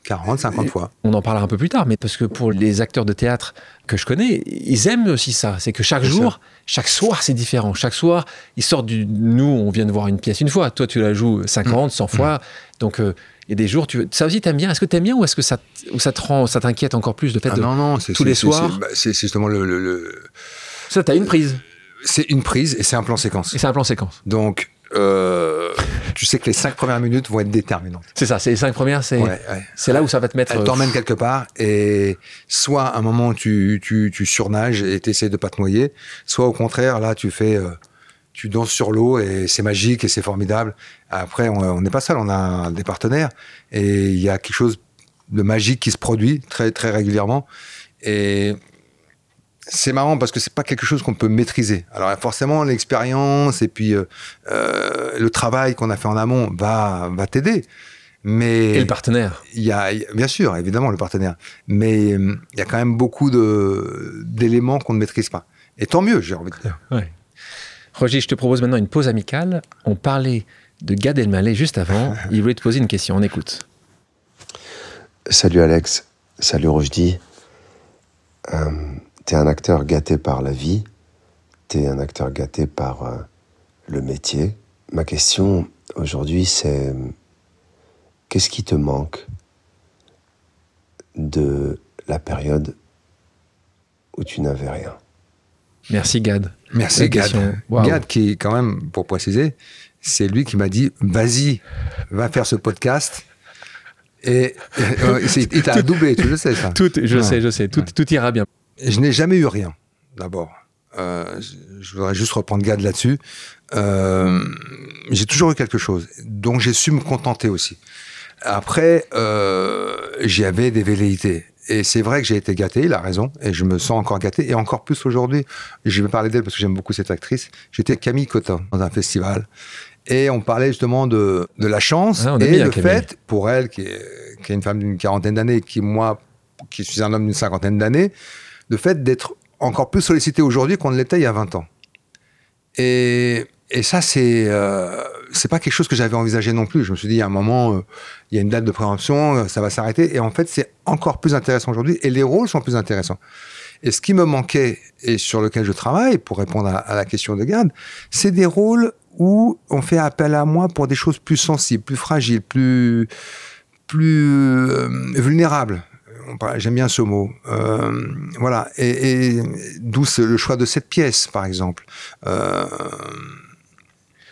40, 50 fois. On en parlera un peu plus tard, mais parce que pour les acteurs de théâtre que je connais, ils aiment aussi ça. C'est que chaque jour, chaque soir, c'est différent. Chaque soir, ils sortent du. Nous, on vient de voir une pièce une fois. Toi, tu la joues 50, 100 mm. fois. Donc, euh, il y a des jours, tu ça aussi, t'aimes bien. Est-ce que t'aimes bien ou est-ce que ça, ou ça ça t'inquiète encore plus de fait ah non, non, tous les soirs bah, C'est justement le, le, le... Ça, t'as une prise. C'est une prise et c'est un plan séquence. Et c'est un plan séquence. Donc, euh, tu sais que les cinq premières minutes vont être déterminantes. C'est ça, c'est les cinq premières, c'est c'est là où ça va te mettre. Elle t'emmène quelque part et soit à un moment tu, tu, tu surnages et t'essayes de pas te noyer, soit au contraire, là tu fais. Euh, tu danses sur l'eau et c'est magique et c'est formidable. Après, on n'est pas seul, on a des partenaires et il y a quelque chose de magique qui se produit très, très régulièrement. Et c'est marrant parce que c'est pas quelque chose qu'on peut maîtriser. Alors forcément l'expérience et puis euh, euh, le travail qu'on a fait en amont va va t'aider. Mais et le partenaire. Il y a bien sûr évidemment le partenaire, mais euh, il y a quand même beaucoup de d'éléments qu'on ne maîtrise pas. Et tant mieux, j'ai envie de dire. Ouais. Roger, je te propose maintenant une pause amicale. On parlait de Gad Elmaleh juste avant. *laughs* Il voulait te poser une question. On écoute. Salut Alex. Salut Roger. T'es un acteur gâté par la vie, t'es un acteur gâté par euh, le métier. Ma question aujourd'hui, c'est qu'est-ce qui te manque de la période où tu n'avais rien? Merci Gad. Merci Gad. Gad qui, quand même, pour préciser, c'est lui qui m'a dit, vas-y, va faire ce podcast. Et, *laughs* euh, il t'a doublé, tu le sais ça. Tout, je sais, je sais, tout, tout ira bien je n'ai jamais eu rien, d'abord. Euh, je voudrais juste reprendre garde là-dessus. Euh, j'ai toujours eu quelque chose, donc j'ai su me contenter aussi. Après, euh, j'avais des velléités. Et c'est vrai que j'ai été gâté, il a raison, et je me sens encore gâté, et encore plus aujourd'hui. Je vais parler d'elle parce que j'aime beaucoup cette actrice. J'étais Camille Cotin dans un festival, et on parlait justement de, de la chance ah, et le fait, pour elle, qui est, qui est une femme d'une quarantaine d'années, qui moi, qui suis un homme d'une cinquantaine d'années, le fait d'être encore plus sollicité aujourd'hui qu'on ne l'était il y a 20 ans. Et, et ça, c'est euh, pas quelque chose que j'avais envisagé non plus. Je me suis dit, a un moment, euh, il y a une date de préemption, euh, ça va s'arrêter. Et en fait, c'est encore plus intéressant aujourd'hui. Et les rôles sont plus intéressants. Et ce qui me manquait, et sur lequel je travaille, pour répondre à, la question de garde, c'est des rôles où on fait appel à moi pour des choses plus sensibles, plus fragiles, plus, plus vulnérables. J'aime bien ce mot. Euh, voilà. Et, d'où le choix de cette pièce, par exemple. Euh,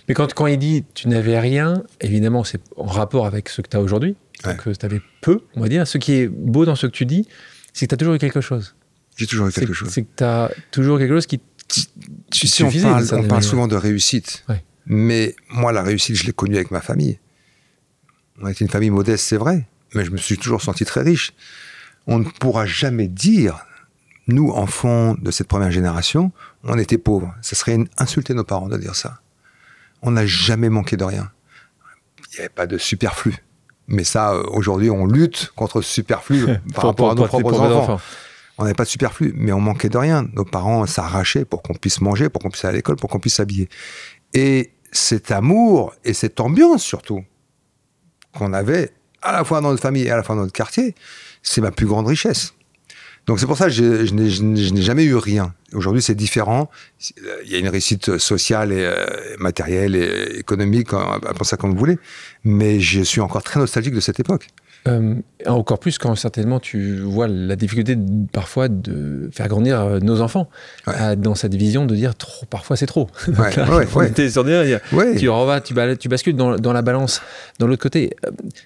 Mais quand, quand il dit tu n'avais rien, évidemment, c'est en rapport avec ce que tu as aujourd'hui. Donc, euh, tu avais peu, on va dire. Ce qui est beau dans ce que tu dis, c'est que tu as toujours eu quelque chose. J'ai toujours eu quelque chose. C'est que tu as toujours quelque chose qui. Tu sais, on parle, on parle souvent de réussite. Mais moi, la réussite, je l'ai connue avec ma famille. On était une famille modeste, c'est vrai. Mais je me suis toujours senti très riche on ne pourra jamais dire, nous, enfants de cette première génération, on était pauvres. Ça serait insulter nos parents de dire ça. On n'a jamais manqué de rien. Il n'y avait pas de superflu. Mais ça, euh, aujourd'hui, on lutte contre ce superflu *laughs* par rapport à nos propres enfants. On n'avait pas de superflu, mais on manquait de rien. Nos parents s'arrachaient pour qu'on puisse manger, pour qu'on puisse aller à l'école, pour qu'on puisse s'habiller. Et cet amour et cette ambiance surtout qu'on avait à la fois dans notre famille et à la fois dans notre quartier, c'est ma plus grande richesse. Donc c'est pour ça que je, n'ai jamais eu rien. Aujourd'hui, c'est différent. Il y a une réussite sociale et euh, matérielle et économique, hein, pour ça comme vous voulez. Mais je suis encore très nostalgique de cette époque. Euh, encore plus quand certainement tu vois la difficulté parfois de faire grandir euh, nos enfants dans cette vision de dire trop parfois c'est trop ouais, *laughs* tu, tu, tu bascules dans, dans, la balance dans l'autre côté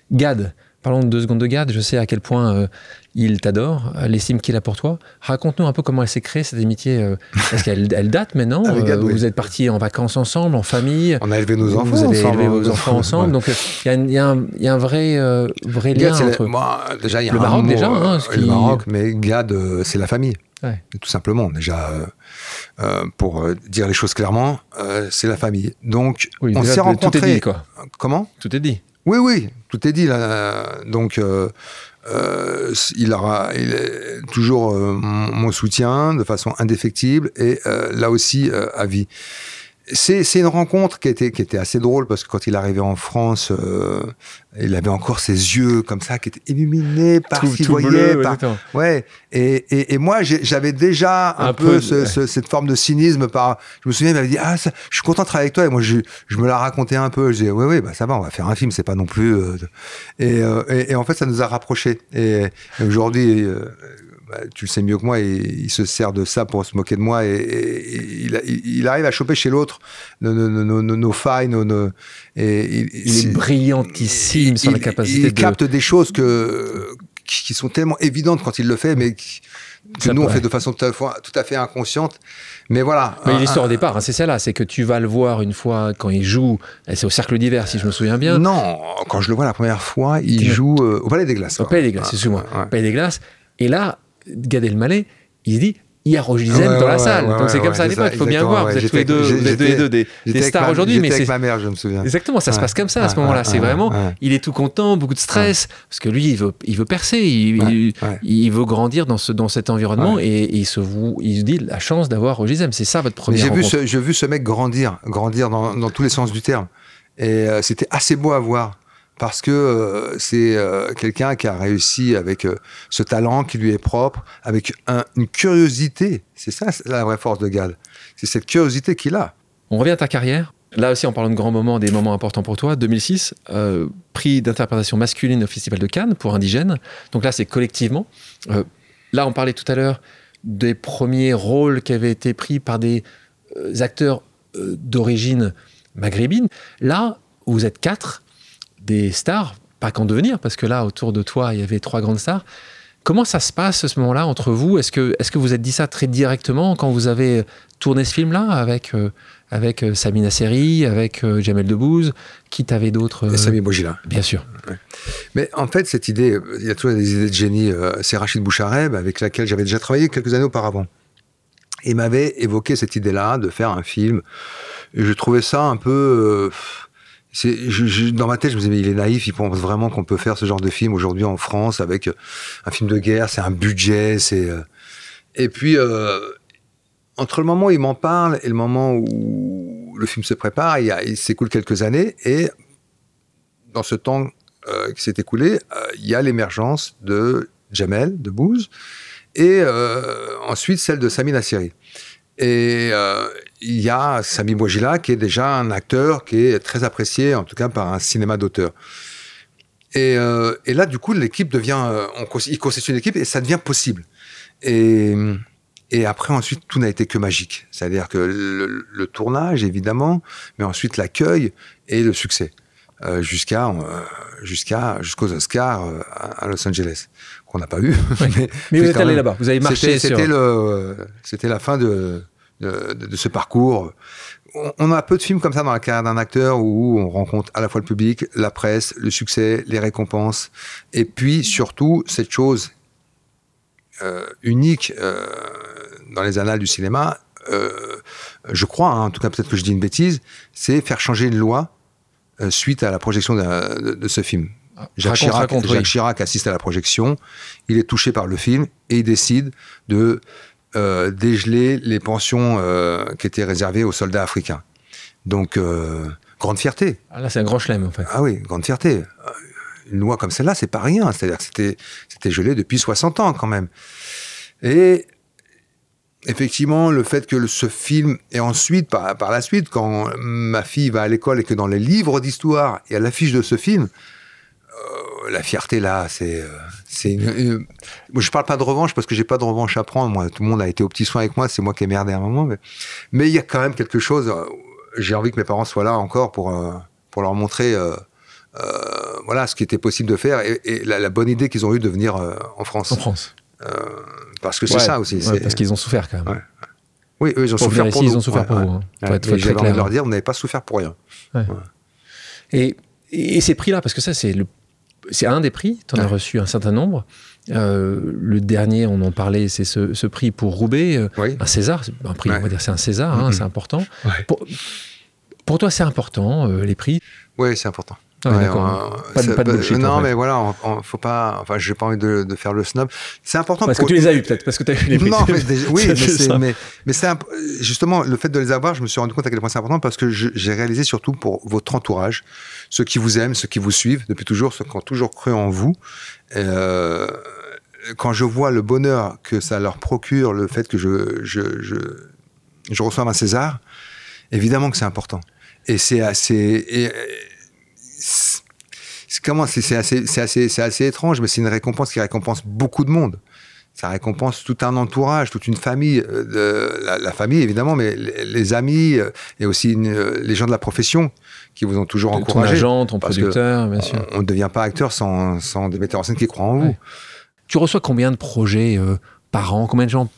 Gad Parlons de deux secondes de Gad. Je sais à quel point euh, il t'adore, l'estime qu'il a pour toi. Raconte-nous un peu comment elle s'est créée, cette amitié. Euh, *laughs* est-ce qu'elle elle date maintenant euh, Vous êtes partis en vacances ensemble, en famille On a élevé nos enfants Vous avez élevé vos enfants ensemble. Donc il y, a un vrai, vrai lien entre... Moi, déjà, y a le Maroc, déjà. Hein, Le Maroc, mais Gad, c'est la famille. Tout simplement. Déjà, pour dire les choses clairement, c'est la famille. Donc, on s'est rencontrés... Tout est dit, quoi. Comment? Tout est dit. Oui, oui, tout est dit là. Donc, euh, euh, il aura il toujours euh, mon soutien de façon indéfectible et là aussi à vie. C'est une rencontre qui était, qui était assez drôle parce que quand il arrivait en France, euh, il avait encore ses yeux comme ça qui étaient illuminés par ce qu'il voyait. par... Ouais. Et, et, et moi, j'avais déjà un, peu, ce, ce, cette forme de cynisme. Par, je me souviens, il m'avait dit ah, ça, je suis content de travailler avec toi. Et moi, je, je me la racontais un peu. Je disais ouais, ouais, bah ça va, on va faire un film. C'est pas non plus. Euh, euh, et, et, en fait, ça nous a rapprochés. Et, aujourd'hui euh, tu le sais mieux que moi, il se sert de ça pour se moquer de moi, et, il, arrive à choper chez l'autre nos, failles, nos, et il, est brillantissime sur la capacité. Il capte des choses que, qui sont tellement évidentes quand il le fait, mais que nous on fait de façon tout à fait inconsciente. Mais voilà. Mais l'histoire au départ, hein, c'est celle-là, c'est que tu vas le voir une fois quand il joue, c'est au Cercle d'hiver si je me souviens bien. Non, quand je le vois la première fois, il joue euh, au Palais des Glaces. Au Palais des Glaces, excuse-moi. Au Palais des Glaces. Et là, Gad Elmaleh, il se dit il y a Roger dans la salle. Donc c'est comme ça à l'époque, il faut bien voir. Vous êtes tous les deux, vous êtes deux des, des stars aujourd'hui. Mais avec ma mère, je me souviens. Exactement, ça se passe comme ça à ce moment-là. C'est vraiment, il est tout content, beaucoup de stress, parce que lui, il veut, il veut percer, il, il, veut grandir dans, ce, dans cet environnement et, il, se, il se dit la chance d'avoir Roger C'est ça votre première rencontre. J'ai vu ce mec grandir, grandir dans, dans tous les sens du terme. Et euh, c'était assez beau à voir parce que euh, c'est euh, quelqu'un qui a réussi avec euh, ce talent qui lui est propre, avec une curiosité. C'est ça la vraie force de Gall. C'est cette curiosité qu'il a. On revient à ta carrière. Là aussi, en parlant de grands moments, des moments importants pour toi, 2006, prix d'interprétation masculine au Festival de Cannes pour Indigène. Donc là, c'est collectivement. là, on parlait tout à l'heure des premiers rôles qui avaient été pris par des acteurs d'origine maghrébine. Là, vous êtes quatre des stars, pas qu'en devenir, parce que là, autour de toi, il y avait trois grandes stars. Comment ça se passe à ce moment-là entre vous? Est-ce que, est que vous êtes dit ça très directement quand vous avez tourné ce film-là avec, euh, avec euh, Samina Seri, avec euh, Jamel Debbouze? Qui t'avait d'autres Et Sami Bojila. Bien sûr. Mais en fait, cette idée, il y a toujours des idées de génie. C'est Rachid Bouchareb, avec laquelle j'avais déjà travaillé quelques années auparavant. Il m'avait évoqué cette idée-là de faire un film. Et je trouvais ça un peu dans ma tête, je me disais, mais il est naïf, il pense vraiment qu'on peut faire ce genre de film aujourd'hui en France avec euh, un film de guerre, c'est un budget. Euh, et puis, euh, entre le moment où il m'en parle et le moment où le film se prépare, il, s'écoule quelques années, et dans ce temps qui s'est écoulé, il y a l'émergence de Jamel, de Bouze, et ensuite celle de Sami Nasseri. Et euh, il y a Sami Bouajila, qui est déjà un acteur qui est très apprécié, en tout cas par un cinéma d'auteur. Et, euh, et, là, du coup, l'équipe devient, euh, on, il constitue une équipe et ça devient possible. Et, et après, ensuite, tout n'a été que magique. C'est-à-dire que le, tournage, évidemment, mais ensuite l'accueil et le succès. Euh, jusqu'à jusqu'à jusqu'aux Oscars à Los Angeles qu'on n'a pas eu *laughs* mais, vous êtes allé là-bas vous avez marché c'était le c'était la fin de de, ce parcours. On, a peu de films comme ça dans la carrière d'un acteur où on rencontre à la fois le public, la presse, le succès, les récompenses, et puis surtout cette chose euh, unique euh, dans les annales du cinéma, euh, je crois, hein, en tout cas peut-être que je dis une bêtise, c'est faire changer une loi suite à la projection de, ce film. Jacques, Chirac, Jacques Chirac assiste à la projection, il est touché par le film et il décide de euh, dégeler les pensions euh, qui étaient réservées aux soldats africains. Donc, euh, grande fierté. Ah, là, c'est un grand chelem, en fait. Ah oui, grande fierté. Une loi comme celle-là, c'est pas rien. C'est-à-dire que c'était, c'était gelé depuis 60 ans, quand même. Et effectivement, le fait que ce film, et ensuite, par, la suite, quand ma fille va à l'école et que dans les livres d'histoire, il y a l'affiche de ce film, la fierté là, c'est c'est une, je parle pas de revanche parce que j'ai pas de revanche à prendre. Moi, tout le monde a été au petit soin avec moi. C'est moi qui ai merdé à un moment. Mais il y a quand même quelque chose. Euh, j'ai envie que mes parents soient là encore pour euh, pour leur montrer euh, voilà ce qui était possible de faire et, la, bonne idée qu'ils ont eue de venir en France. En France. Parce que c'est ça aussi. parce qu'ils ont souffert quand même. Oui, eux, ils ont souffert pour nous. Ils ont souffert pour vous. Hein. J'ai envie de leur dire, vous n'avez pas souffert pour rien. Et, et, ces prix-là, parce que ça, c'est le c'est un des prix, tu en as reçu un certain nombre. Euh, le dernier, on en parlait, c'est ce, prix pour Roubaix, euh, un César, un prix, on va dire c'est un César, hein, mm-hmm. c'est important. Pour, toi, c'est important, euh, les prix? Oui, c'est important. Ah pas, de, pas de Non, mais voilà, on, faut pas. Enfin, j'ai pas envie de, faire le snob. C'est important. Parce que tu les as eu peut-être, parce que tu as eu les. Non, *laughs* mais oui, mais c'est justement le fait de les avoir. Je me suis rendu compte à quel point c'est important parce que j'ai réalisé surtout pour votre entourage, ceux qui vous aiment, ceux qui vous suivent depuis toujours, ceux qui ont toujours cru en vous. Euh, quand je vois le bonheur que ça leur procure, le fait que je, je, je, je reçoive un César, évidemment que c'est important. Et c'est assez comment c'est assez, assez, assez étrange, mais c'est une récompense qui récompense beaucoup de monde. Ça récompense tout un entourage, toute une famille, euh, la, famille évidemment, mais les, amis euh, et aussi euh, les gens de la profession qui vous ont toujours encouragé. Ton agent, ton producteur, bien sûr. On ne devient pas acteur sans, sans, des metteurs en scène qui croient en vous. Tu reçois combien de projets par an Combien de gens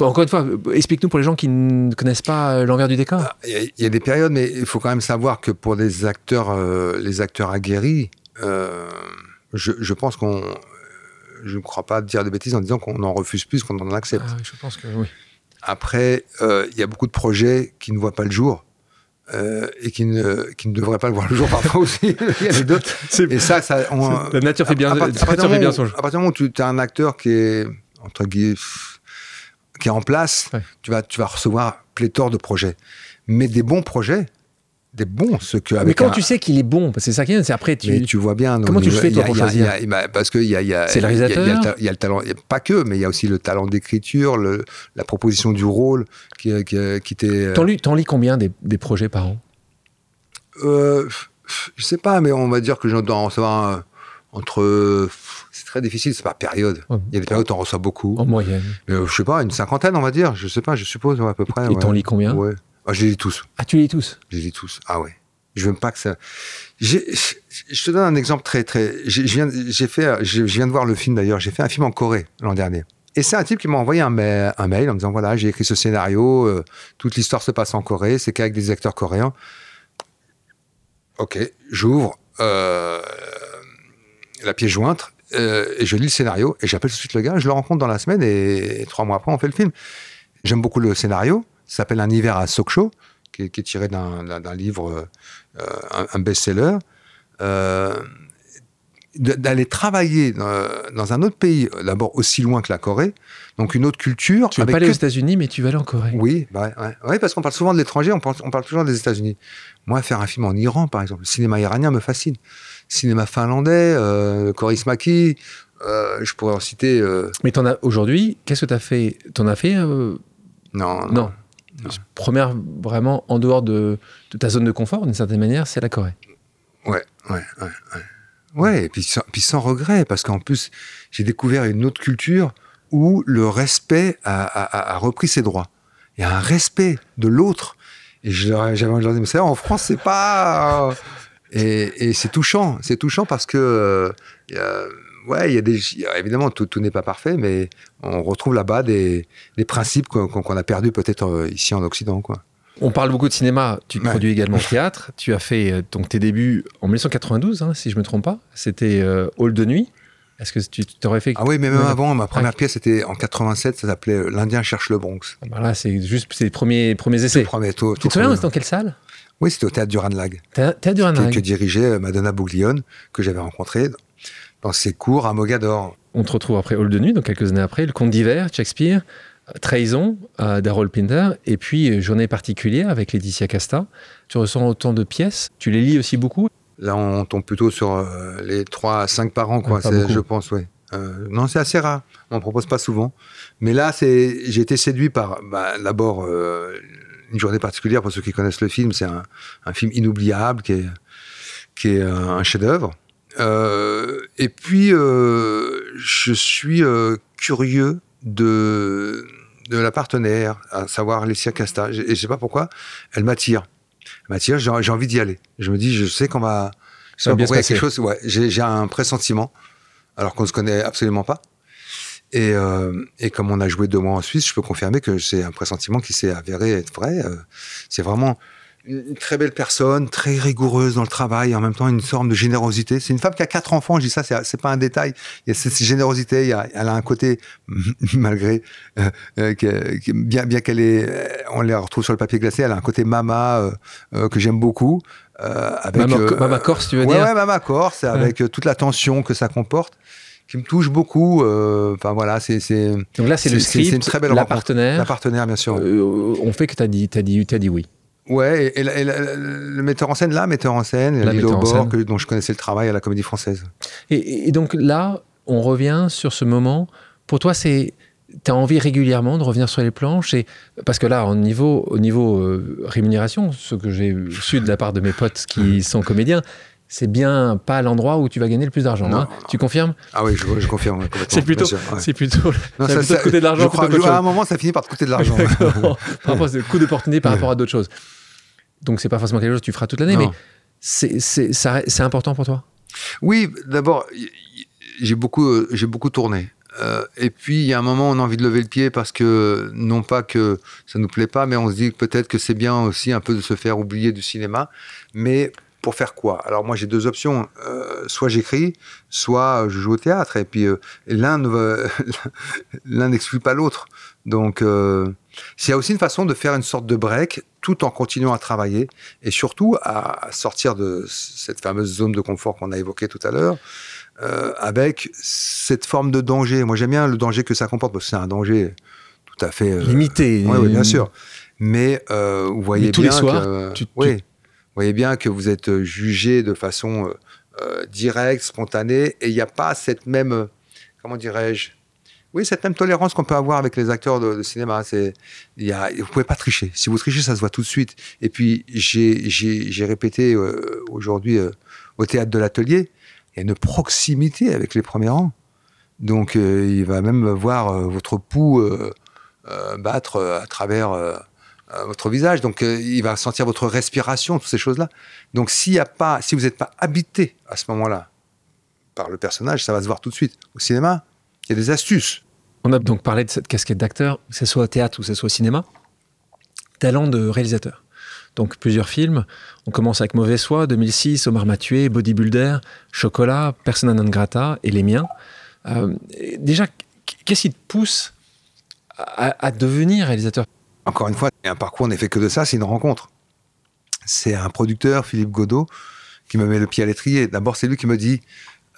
Encore une fois, explique-nous pour les gens qui ne connaissent pas l'envers du décor. Ah, il y, a des périodes, mais il faut quand même savoir que pour des acteurs, les acteurs aguerris, euh, je, pense qu'on. Je ne crois pas dire des bêtises en disant qu'on en refuse plus qu'on en accepte. Ah je pense que oui. Après, euh, il y a beaucoup de projets qui ne voient pas le jour. Euh, et qui ne, qui ne devraient pas le voir le jour parfois *laughs* aussi. il y a d'autres. Et ça, ça la nature fait bien, fait bien son jeu. À partir du moment où tu as un acteur qui est, entre guillemets, qui est en place, tu, vas, tu vas recevoir pléthore de projets. Mais des bons projets, des bons, ce que. mais quand tu sais qu'il est bon, c'est ça qui est, c'est après tu. Mais tu vois bien. Comment tu fais toi pour choisir Parce que il y a, y a c'est le réalisateur. Il y, a le talent, pas que, mais il y a aussi le talent d'écriture, la proposition du rôle qui, qui, qui t'est. T'en lis, lis combien des, des, projets par an euh, Je sais pas, mais on va dire que je dois en recevoir entre. C'est très difficile, c'est pas période. Il y a des périodes où on reçoit beaucoup. En moyenne. Mais je sais pas, une cinquantaine, on va dire. Je sais pas, je suppose à peu près. Et t'en lis combien? Ouais. Ah, je les lis tous. Ah, tu les lis tous? Je les lis tous. Ah ouais. Je veux pas que ça. Je te donne un exemple très très. Je viens, j'ai fait, je viens de voir le film d'ailleurs. J'ai fait un film en Corée l'an dernier. Et c'est un type qui m'a envoyé un, mail, un mail en me disant voilà, j'ai écrit ce scénario, euh, toute l'histoire se passe en Corée, c'est qu'avec des acteurs coréens. Ok, j'ouvre euh, la pièce jointe euh, et je lis le scénario et j'appelle tout de suite le gars. Je le rencontre dans la semaine et trois mois après, on fait le film. J'aime beaucoup le scénario s'appelle Un hiver à Sokcho, qui, qui est tiré d'un livre, euh, un, best-seller. Euh, d'aller travailler dans, un autre pays, d'abord aussi loin que la Corée, donc une autre culture. Tu vas pas aller aux États-Unis, mais tu vas aller en Corée. Oui, bah, ouais, parce qu'on parle souvent de l'étranger, on, on, parle toujours des États-Unis. Moi, faire un film en Iran, par exemple, le cinéma iranien me fascine. Cinéma finlandais, euh, Koris Maki, euh, je pourrais en citer. Euh... Mais as aujourd'hui, qu'est-ce que tu as fait? Tu en as fait Non, non. non. Première, vraiment, en dehors de, ta zone de confort, d'une certaine manière, c'est la Corée. Ouais, ouais, ouais. Ouais, et puis sans, puis sans regret, parce qu'en plus, j'ai découvert une autre culture où le respect a, repris ses droits. Il y a un respect de l'autre. Et j'avais envie de leur dire, mais ça, en France, c'est pas. Et, c'est touchant. C'est touchant parce que. Euh, ouais, il y a des, évidemment, tout, tout n'est pas parfait, mais on retrouve là-bas des, des, principes qu'on a perdus peut-être euh, ici en Occident, quoi. On parle beaucoup de cinéma, tu produis également théâtre. Tu as fait euh, donc tes débuts en 1992, hein, si je me trompe pas. C'était euh, Hall de nuit. Est-ce que tu t'aurais fait Ah oui, mais même avant, ma première pièce était en 87, ça s'appelait L'Indien cherche le Bronx. Voilà, c'est juste les premiers premiers essais. Premier, tout, tu te souviens, dans quelle salle? Oui, c'était au théâtre du Ranlag. Théâtre du Ranlag. Que, dirigeait Madonna Bouglione, que j'avais rencontré dans ses cours à Mogador. On te retrouve après Hall de Nuit, donc quelques années après, Le Conte d'hiver, Shakespeare, Trahison euh, d'Harold Pinder, et puis euh, Journée particulière avec Laetitia Casta. Tu ressens autant de pièces, tu les lis aussi beaucoup? Là, on tombe plutôt sur euh, les 3 à 5 par an, quoi, je pense, oui. non, c'est assez rare. On ne propose pas souvent. Mais là, j'ai été séduit par, bah, d'abord, une journée particulière, pour ceux qui connaissent le film. C'est un, un, film inoubliable qui est, qui est un chef-d'œuvre. Euh, et puis, euh, je suis euh, curieux de, de la partenaire, à savoir Alessia Casta. Et je sais pas pourquoi, elle m'attire. m'attire, j'ai envie d'y aller. Je me dis, je sais qu'on va, Ça bien quelque chose, ouais, j'ai un pressentiment, alors qu'on ne se connaît absolument pas. Et, euh, et, comme on a joué deux mois en Suisse, je peux confirmer que c'est un pressentiment qui s'est avéré être vrai. Euh, c'est vraiment une très belle personne, très rigoureuse dans le travail, en même temps une forme de générosité. C'est une femme qui a quatre enfants, je dis ça, c'est pas un détail. Il y a cette générosité, il y a, elle a un côté, *laughs* malgré, euh, euh bien, bien qu'elle est, on les retrouve sur le papier glacé, elle a un côté mama euh, que j'aime beaucoup. avec, mama, Corse, tu veux dire? Ouais, Mama Corse, avec toute la tension que ça comporte qui me touche beaucoup. Enfin voilà, c'est donc là c'est le script, c'est une très belle la partenaire, la partenaire bien sûr. on fait que tu as dit, as dit, as dit oui. Ouais, et, le metteur en scène là, metteur en scène, Lilo Bord, dont je connaissais le travail à la Comédie Française. Et, donc là, on revient sur ce moment. Pour toi, c'est tu as envie régulièrement de revenir sur les planches et parce que là au niveau au niveau euh, rémunération ce que j'ai su de la part de mes potes qui *laughs* sont comédiens c'est bien pas l'endroit où tu vas gagner le plus d'argent. Hein. Tu confirmes? Ah oui, je, confirme. c'est plutôt, c'est plutôt, non, ça, ça, coûter de l'argent. À un moment, ça finit par te coûter de l'argent. *laughs* par rapport, c'est coût d'opportunité par rapport à d'autres choses. Donc c'est pas forcément quelque chose que tu feras toute l'année, mais c'est important pour toi? Oui, d'abord, j'ai beaucoup, j'ai beaucoup tourné. Euh, et puis, il y a un moment, on a envie de lever le pied parce que, non pas que ça nous plaît pas, mais on se dit peut-être que c'est bien aussi un peu de se faire oublier du cinéma. Mais pour faire quoi? Alors moi j'ai deux options. Euh, soit j'écris, soit je joue au théâtre. Et puis euh, l'un *laughs* l'un n'exclut pas l'autre. Donc euh, c'est aussi une façon de faire une sorte de break tout en continuant à travailler et surtout à sortir de cette fameuse zone de confort qu'on a évoquée tout à l'heure. avec cette forme de danger. Moi, j'aime bien le danger que ça comporte, parce que c'est un danger tout à fait limité. Oui, bien sûr. Mais vous voyez tous bien les soirs, tu, oui voyez bien que vous êtes euh, jugé de façon euh, euh, directe, spontanée, et il n'y a pas cette même, comment dirais-je, oui, cette même tolérance qu'on peut avoir avec les acteurs de, cinéma. C'est, y a, vous pouvez pas tricher. Si vous trichez, ça se voit tout de suite. Et puis, j'ai répété aujourd'hui au théâtre de l'atelier, il y a une proximité avec les premiers rangs. Donc, il va même voir votre pouls battre à travers votre visage, donc euh, il va sentir votre respiration, toutes ces choses-là. Donc s'il y a pas, si vous n'êtes pas habité à ce moment-là par le personnage, ça va se voir tout de suite. Au cinéma, il y a des astuces. On a donc parlé de cette casquette d'acteur, que ce soit au théâtre ou que ce soit au cinéma. Talent de réalisateur. Donc plusieurs films. On commence avec Mauvais Soi, 2006, Omar m'a tué, Bodybuilder, Chocolat, Persona non grata et les miens. Euh, déjà, qu'est-ce qui te pousse à devenir réalisateur? Encore une fois, un parcours n'est fait que de ça, c'est une rencontre. C'est un producteur, Philippe Godot, qui me met le pied à l'étrier. D'abord, c'est lui qui me dit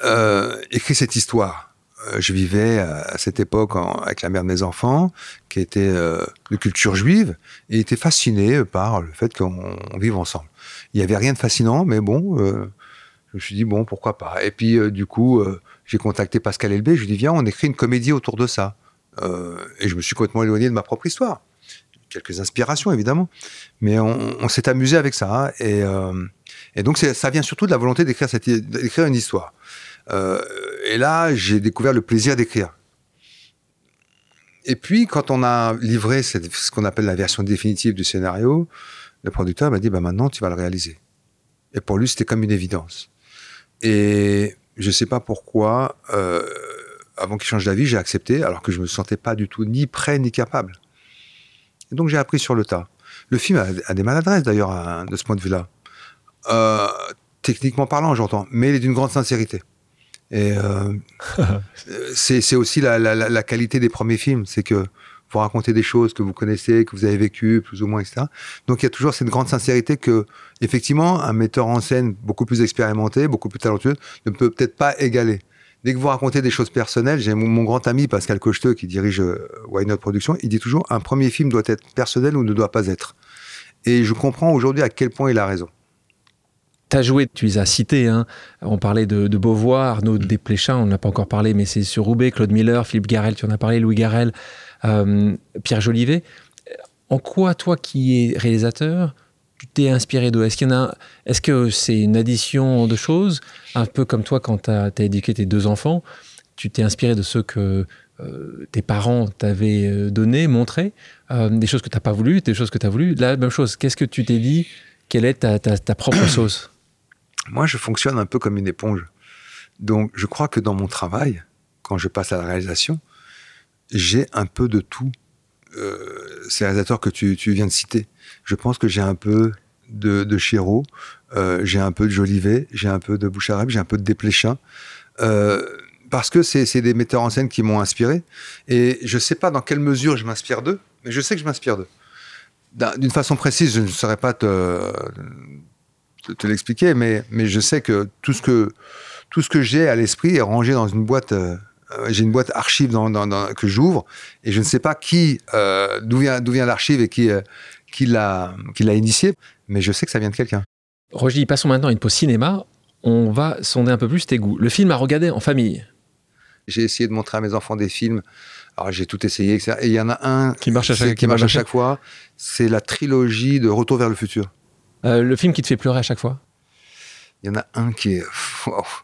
euh, écris cette histoire. Euh, je vivais à, cette époque avec la mère de mes enfants, qui était euh, de culture juive, et était fasciné par le fait qu'on vive ensemble. Il n'y avait rien de fascinant, mais bon, je me suis dit bon, pourquoi pas. Et puis, du coup, j'ai contacté Pascal Elbé, je lui ai dit viens, on écrit une comédie autour de ça. et je me suis complètement éloigné de ma propre histoire quelques inspirations évidemment, mais on, s'est amusé avec ça. Et, euh, donc ça vient surtout de la volonté d'écrire, d'écrire une histoire. Euh, et là, j'ai découvert le plaisir d'écrire. Et puis, quand on a livré ce qu'on appelle la version définitive du scénario, le producteur m'a dit bah, maintenant, tu vas le réaliser. Et pour lui, c'était comme une évidence. Et je ne sais pas pourquoi, euh, avant qu'il change d'avis, j'ai accepté, alors que je ne me sentais pas du tout ni prêt ni capable donc j'ai appris sur le tas. Le film a, des maladresses d'ailleurs hein, de ce point de vue-là. Euh, techniquement parlant, j'entends, mais il est d'une grande sincérité. Et euh, *laughs* c'est aussi la, qualité des premiers films, c'est que vous racontez des choses que vous connaissez, que vous avez vécues, plus ou moins, etc. Donc il y a toujours cette grande sincérité que, effectivement, un metteur en scène beaucoup plus expérimenté, beaucoup plus talentueux, ne peut peut-être pas égaler dès que vous racontez des choses personnelles, j'ai mon, grand ami Pascal Cocheteux qui dirige euh, Why Not Production, il dit toujours un premier film doit être personnel ou ne doit pas être. Et je comprends aujourd'hui à quel point il a raison. Tu as joué, tu les as cités, hein. on parlait de, Beauvoir, Arnaud mm. Desplechin, on n'a pas encore parlé, mais c'est sur Roubaix, Claude Miller, Philippe Garel, tu en as parlé, Louis Garel, euh, Pierre Jolivet. En quoi, toi qui es réalisateur, tu t'es inspiré d'eux? Est-ce qu'il a Est-ce que c'est une addition de choses? Un peu comme toi quand tu as, éduqué tes deux enfants, tu t'es inspiré de ceux que euh, tes parents t'avaient euh, donné, montré, euh, des choses que tu n'as pas voulu, des choses que tu as voulu. La même chose, qu'est-ce que tu t'es dit? Quelle est ta, propre *clears throat* sauce? Moi, je fonctionne un peu comme une éponge. Donc, je crois que dans mon travail, quand je passe à la réalisation, j'ai un peu de tout. Euh, ces réalisateurs que tu, viens de citer, je pense que j'ai un peu de, de euh, j'ai un peu de Jolivet, j'ai un peu de Bouchareb, j'ai un peu de Desplechin. Euh, parce que c'est des metteurs en scène qui m'ont inspiré. Et je ne sais pas dans quelle mesure je m'inspire d'eux, mais je sais que je m'inspire d'eux. D'une façon précise, je ne saurais pas te, l'expliquer, mais, je sais que tout ce que, que j'ai à l'esprit est rangé dans une boîte. Euh, j'ai une boîte archive que j'ouvre et je ne sais pas qui, d'où vient, vient l'archive et qui, qui l'a, qui l'a initié, mais je sais que ça vient de quelqu'un. Roger, passons maintenant à une pause cinéma. On va sonder un peu plus tes goûts. Le film à regarder en famille. J'ai essayé de montrer à mes enfants des films. Alors j'ai tout essayé, etc. Et il y en a un qui marche à chaque, qui marche à chaque fois. C'est la trilogie de Retour vers le futur. Euh, le film qui te fait pleurer à chaque fois? Il y en a un qui est,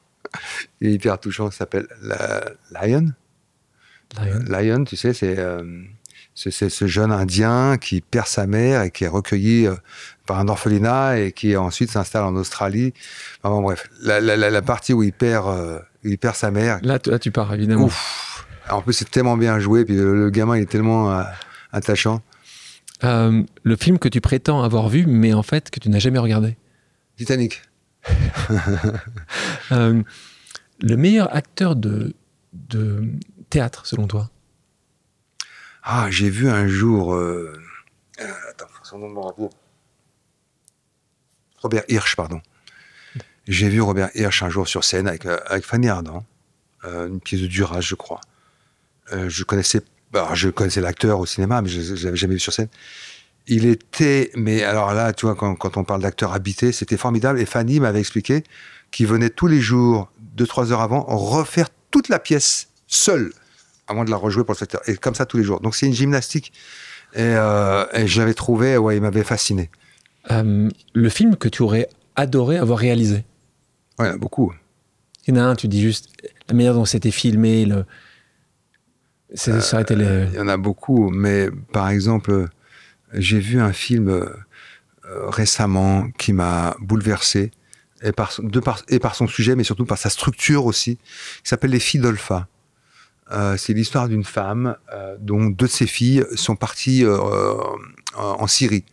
*laughs* hyper touchant, s'appelle Lion. Lion. Lion, tu sais, euh, c'est ce jeune Indien qui perd sa mère et qui est recueilli euh, par un orphelinat et qui ensuite s'installe en Australie. bon, bref, la, partie où il perd, il perd sa mère. Là, tu pars, évidemment. En plus, c'est tellement bien joué, puis le, gamin, il est tellement attachant. Euh, le film que tu prétends avoir vu, mais en fait que tu n'as jamais regardé Titanic. *laughs* Euh, le meilleur acteur de, de théâtre, selon toi? Ah, j'ai vu un jour. Euh, attends, son nom me Robert Hirsch, pardon. J'ai vu Robert Hirsch un jour sur scène avec, avec Fanny Ardant, une pièce de Duras, je crois. je connaissais alors, je connaissais l'acteur au cinéma, mais je ne l'avais jamais vu sur scène. Il était, mais alors là, tu vois, quand, on parle d'acteur habité, c'était formidable. Et Fanny m'avait expliqué qu'il venait tous les jours, deux, trois heures avant, refaire toute la pièce seul, avant de la rejouer pour le secteur. Et comme ça tous les jours. Donc c'est une gymnastique. Et, euh, et je l'avais trouvé, ouais, il m'avait fasciné. Euh, le film que tu aurais adoré avoir réalisé? Ouais, beaucoup. Il y en a un, tu dis juste la manière dont c'était filmé, le, euh, il y en a beaucoup, mais par exemple, j'ai vu un film euh, récemment qui m'a bouleversé, et par, de par, et par son sujet, mais surtout par sa structure aussi, qui s'appelle Les filles d'Olpha. Euh, c'est l'histoire d'une femme dont deux de ses filles sont parties en Syrie.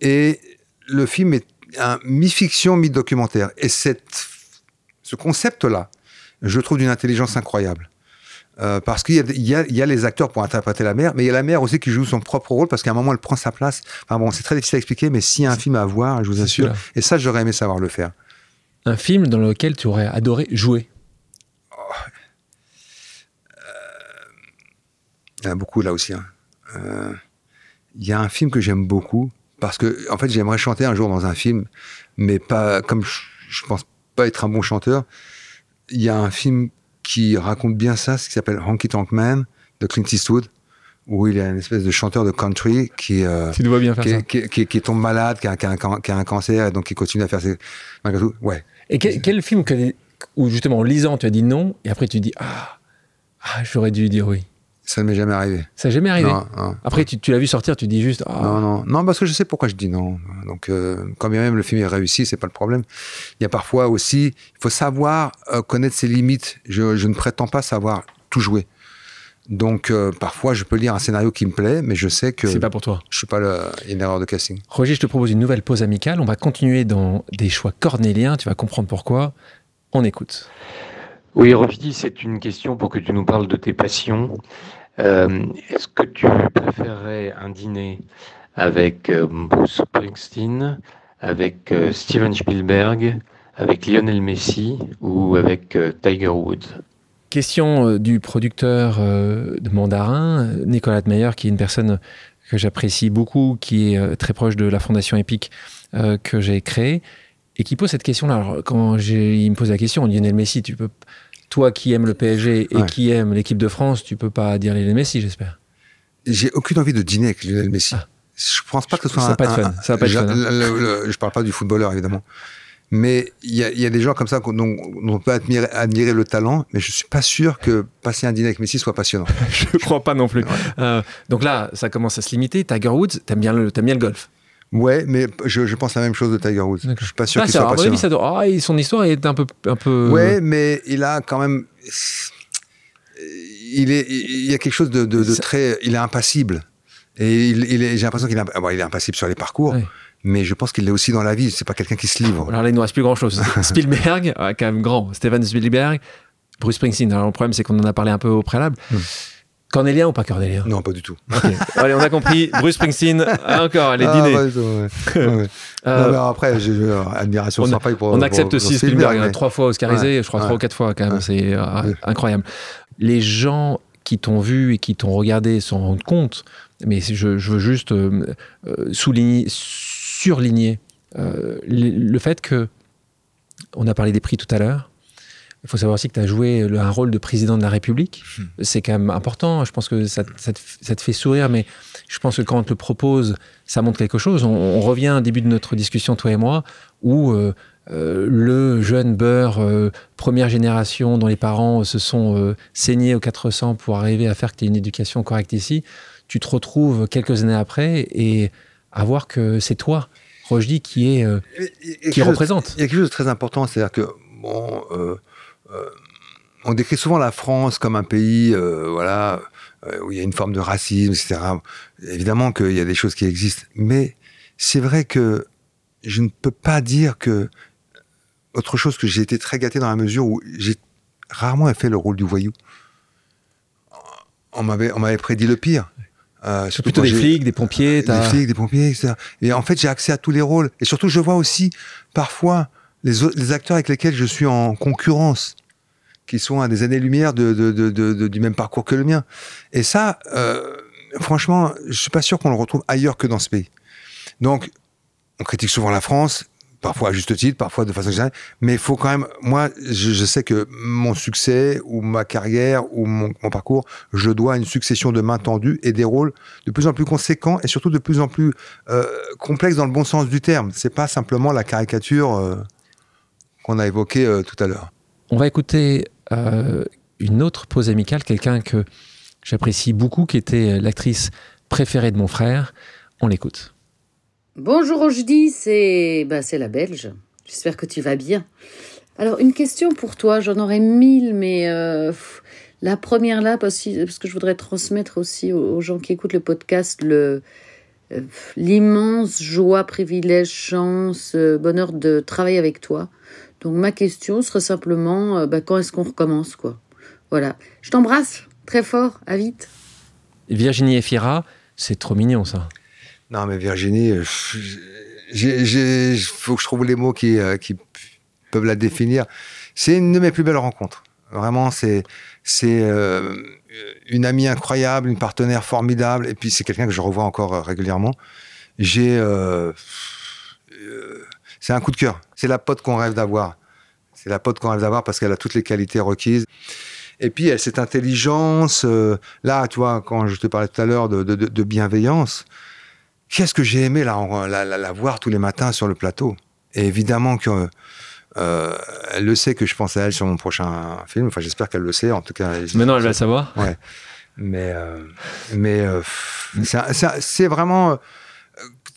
Et le film est un mi-fiction, mi-documentaire. Et cette, ce concept-là, je trouve d'une intelligence incroyable. Euh, parce qu'il y, a les acteurs pour interpréter la mère, mais il y a la mère aussi qui joue son propre rôle parce qu'à un moment elle prend sa place. Enfin bon, c'est très difficile à expliquer, mais s'il y a un film à voir, je vous assure, et ça j'aurais aimé savoir le faire. Un film dans lequel tu aurais adoré jouer oh. Il y en a beaucoup là aussi. Hein. Euh, il y a un film que j'aime beaucoup parce que en fait j'aimerais chanter un jour dans un film, mais pas comme je, je pense pas être un bon chanteur. Il y a un film qui raconte bien ça, ce qui s'appelle Honky Tonk Man de Clint Eastwood, où il y a une espèce de chanteur de country qui, euh, bien qui, qui, tombe malade, qui a, qui, a, qui a, un cancer, et donc qui continue à faire ses. Malgré tout, ouais. Et quel, film que, où justement en lisant tu as dit non, et après tu dis ah, ah j'aurais dû dire oui. Ça ne m'est jamais arrivé. Ça n'est jamais arrivé. Après, tu, tu l'as vu sortir, tu dis juste. Ah. Non, non, non, parce que je sais pourquoi je dis non. Donc, euh, quand bien même le film est réussi, c'est pas le problème. Il y a parfois aussi, il faut savoir euh, connaître ses limites. Je, je, ne prétends pas savoir tout jouer. Donc, euh, parfois, je peux lire un scénario qui me plaît, mais je sais que. C'est pas pour toi. Je suis pas le, une erreur de casting. Roger, je te propose une nouvelle pause amicale. On va continuer dans des choix cornéliens. Tu vas comprendre pourquoi. On écoute. Oui, Roger, c'est une question pour que tu nous parles de tes passions. Euh, est-ce que tu préférerais un dîner avec euh, Bruce Springsteen, avec euh, Steven Spielberg, avec Lionel Messi ou avec Tiger Woods? Question du producteur de Mandarin, Nicolas Meyer, qui est une personne que j'apprécie beaucoup, qui est très proche de la fondation Epic que j'ai créée, et qui pose cette question-là. Alors, quand il me pose la question, Lionel Messi, tu peux toi qui aimes le PSG et qui aime l'équipe de France, tu peux pas dire Lionel Messi, j'espère. J'ai aucune envie de dîner avec Lionel Messi. Ah. Je pense pas que ce soit ça un, pas être fun. Ça va pas être fun. Hein. je parle pas du footballeur évidemment, mais il y, a des gens comme ça dont, on peut admirer, admirer, le talent, mais je suis pas sûr que passer un dîner avec Messi soit passionnant. *laughs* je crois pas non plus. Euh, donc là, ça commence à se limiter. Tiger Woods, t'aimes bien le, aimes bien le golf. Ouais, mais je, pense la même chose de Tiger Woods. Je suis pas sûr ah, qu'il soit ça doit... ah, Son histoire est un peu, un peu. Ouais, mais il a quand même. Il est, il y a quelque chose de, de, très. Il est impassible. Et il, j'ai l'impression qu'il est, il est impassible sur les parcours. Mais je pense qu'il l'est aussi dans la vie. C'est pas quelqu'un qui se livre. Alors là, il ne reste plus grand chose. *laughs* Spielberg, quand même grand. Steven Spielberg, Bruce Springsteen. Alors le problème, c'est qu'on en a parlé un peu au préalable. Hmm. Cornélien ou pas Cornélien Non, pas du tout. Allez, on a compris. *laughs* Bruce Springsteen, encore, les ah, dîners. *laughs* Euh, non, après, j'ai une admiration on, pour. On accepte aussi Spielberg, hein, trois fois Oscarisé, je crois trois ou quatre fois quand même. C'est euh, incroyable. Les gens qui t'ont vu et qui t'ont regardé s'en rendent compte, mais je, je veux juste euh, souligner, surligner le fait que on a parlé des prix tout à l'heure il faut savoir aussi que tu as joué un rôle de président de la République. Hmm. C'est quand même important. Je pense que ça, te, fait sourire, mais je pense que quand on te le propose, ça montre quelque chose. On, revient au début de notre discussion, toi et moi, où euh, euh, le jeune beurre, euh, première génération, dont les parents se sont saignés aux 400 pour arriver à faire que tu aies une éducation correcte ici, tu te retrouves quelques années après et à voir que c'est toi, Rojdi, qui est qui représente. Il y a quelque chose de très important, c'est-à-dire que bon euh, on décrit souvent la France comme un pays, euh, voilà, euh, où il y a une forme de racisme, etc. Évidemment qu'il y a des choses qui existent, mais c'est vrai que je ne peux pas dire que autre chose que j'ai été très gâté dans la mesure où j'ai rarement fait le rôle du voyou. On m'avait, on m'avait prédit le pire. Euh, surtout plutôt des flics, des pompiers. Des flics, des pompiers, etc. Et en fait, j'ai accès à tous les rôles. Et surtout, je vois aussi parfois les, acteurs avec lesquels je suis en concurrence qui sont à des années-lumière du même parcours que le mien. Et ça, euh, franchement, je suis pas sûr qu'on le retrouve ailleurs que dans ce pays. Donc, on critique souvent la France, parfois à juste titre, parfois de façon générale, mais il faut quand même, moi, je, sais que mon succès ou ma carrière ou mon, parcours, je dois une succession de mains tendues et des rôles de plus en plus conséquents et surtout de plus en plus euh, complexes dans le bon sens du terme. C'est pas simplement la caricature euh, qu'on a évoquée tout à l'heure. On va écouter euh, une autre pause amicale, quelqu'un que j'apprécie beaucoup, qui était l'actrice préférée de mon frère. On l'écoute. Bonjour c'est bah, c'est la Belge. J'espère que tu vas bien. Alors une question pour toi, j'en aurais mille, mais euh, la première là, parce, que je voudrais transmettre aussi aux, gens qui écoutent le podcast le euh, l'immense joie, privilège, chance, bonheur de travailler avec toi. Donc ma question serait simplement, euh, bah, quand est-ce qu'on recommence quoi? Voilà. Je t'embrasse très fort, à vite. Virginie Efira, c'est trop mignon ça. Non mais Virginie, il faut que je trouve les mots qui, euh, qui peuvent la définir. C'est une de mes plus belles rencontres. Vraiment, c'est c'est euh, une amie incroyable, une partenaire formidable, et puis c'est quelqu'un que je revois encore régulièrement. J'ai c'est un coup de cœur. C'est la pote qu'on rêve d'avoir. C'est la pote qu'on rêve d'avoir parce qu'elle a toutes les qualités requises. Et puis, elle, cette intelligence, euh, là, tu vois, quand je te parlais tout à l'heure de, de, bienveillance, qu'est-ce que j'ai aimé la, la, la, voir tous les matins sur le plateau? Et évidemment que euh, elle le sait que je pense à elle sur mon prochain film. Enfin, j'espère qu'elle le sait. En tout cas, maintenant, elle va le savoir. Ouais. Mais, euh, mais c'est vraiment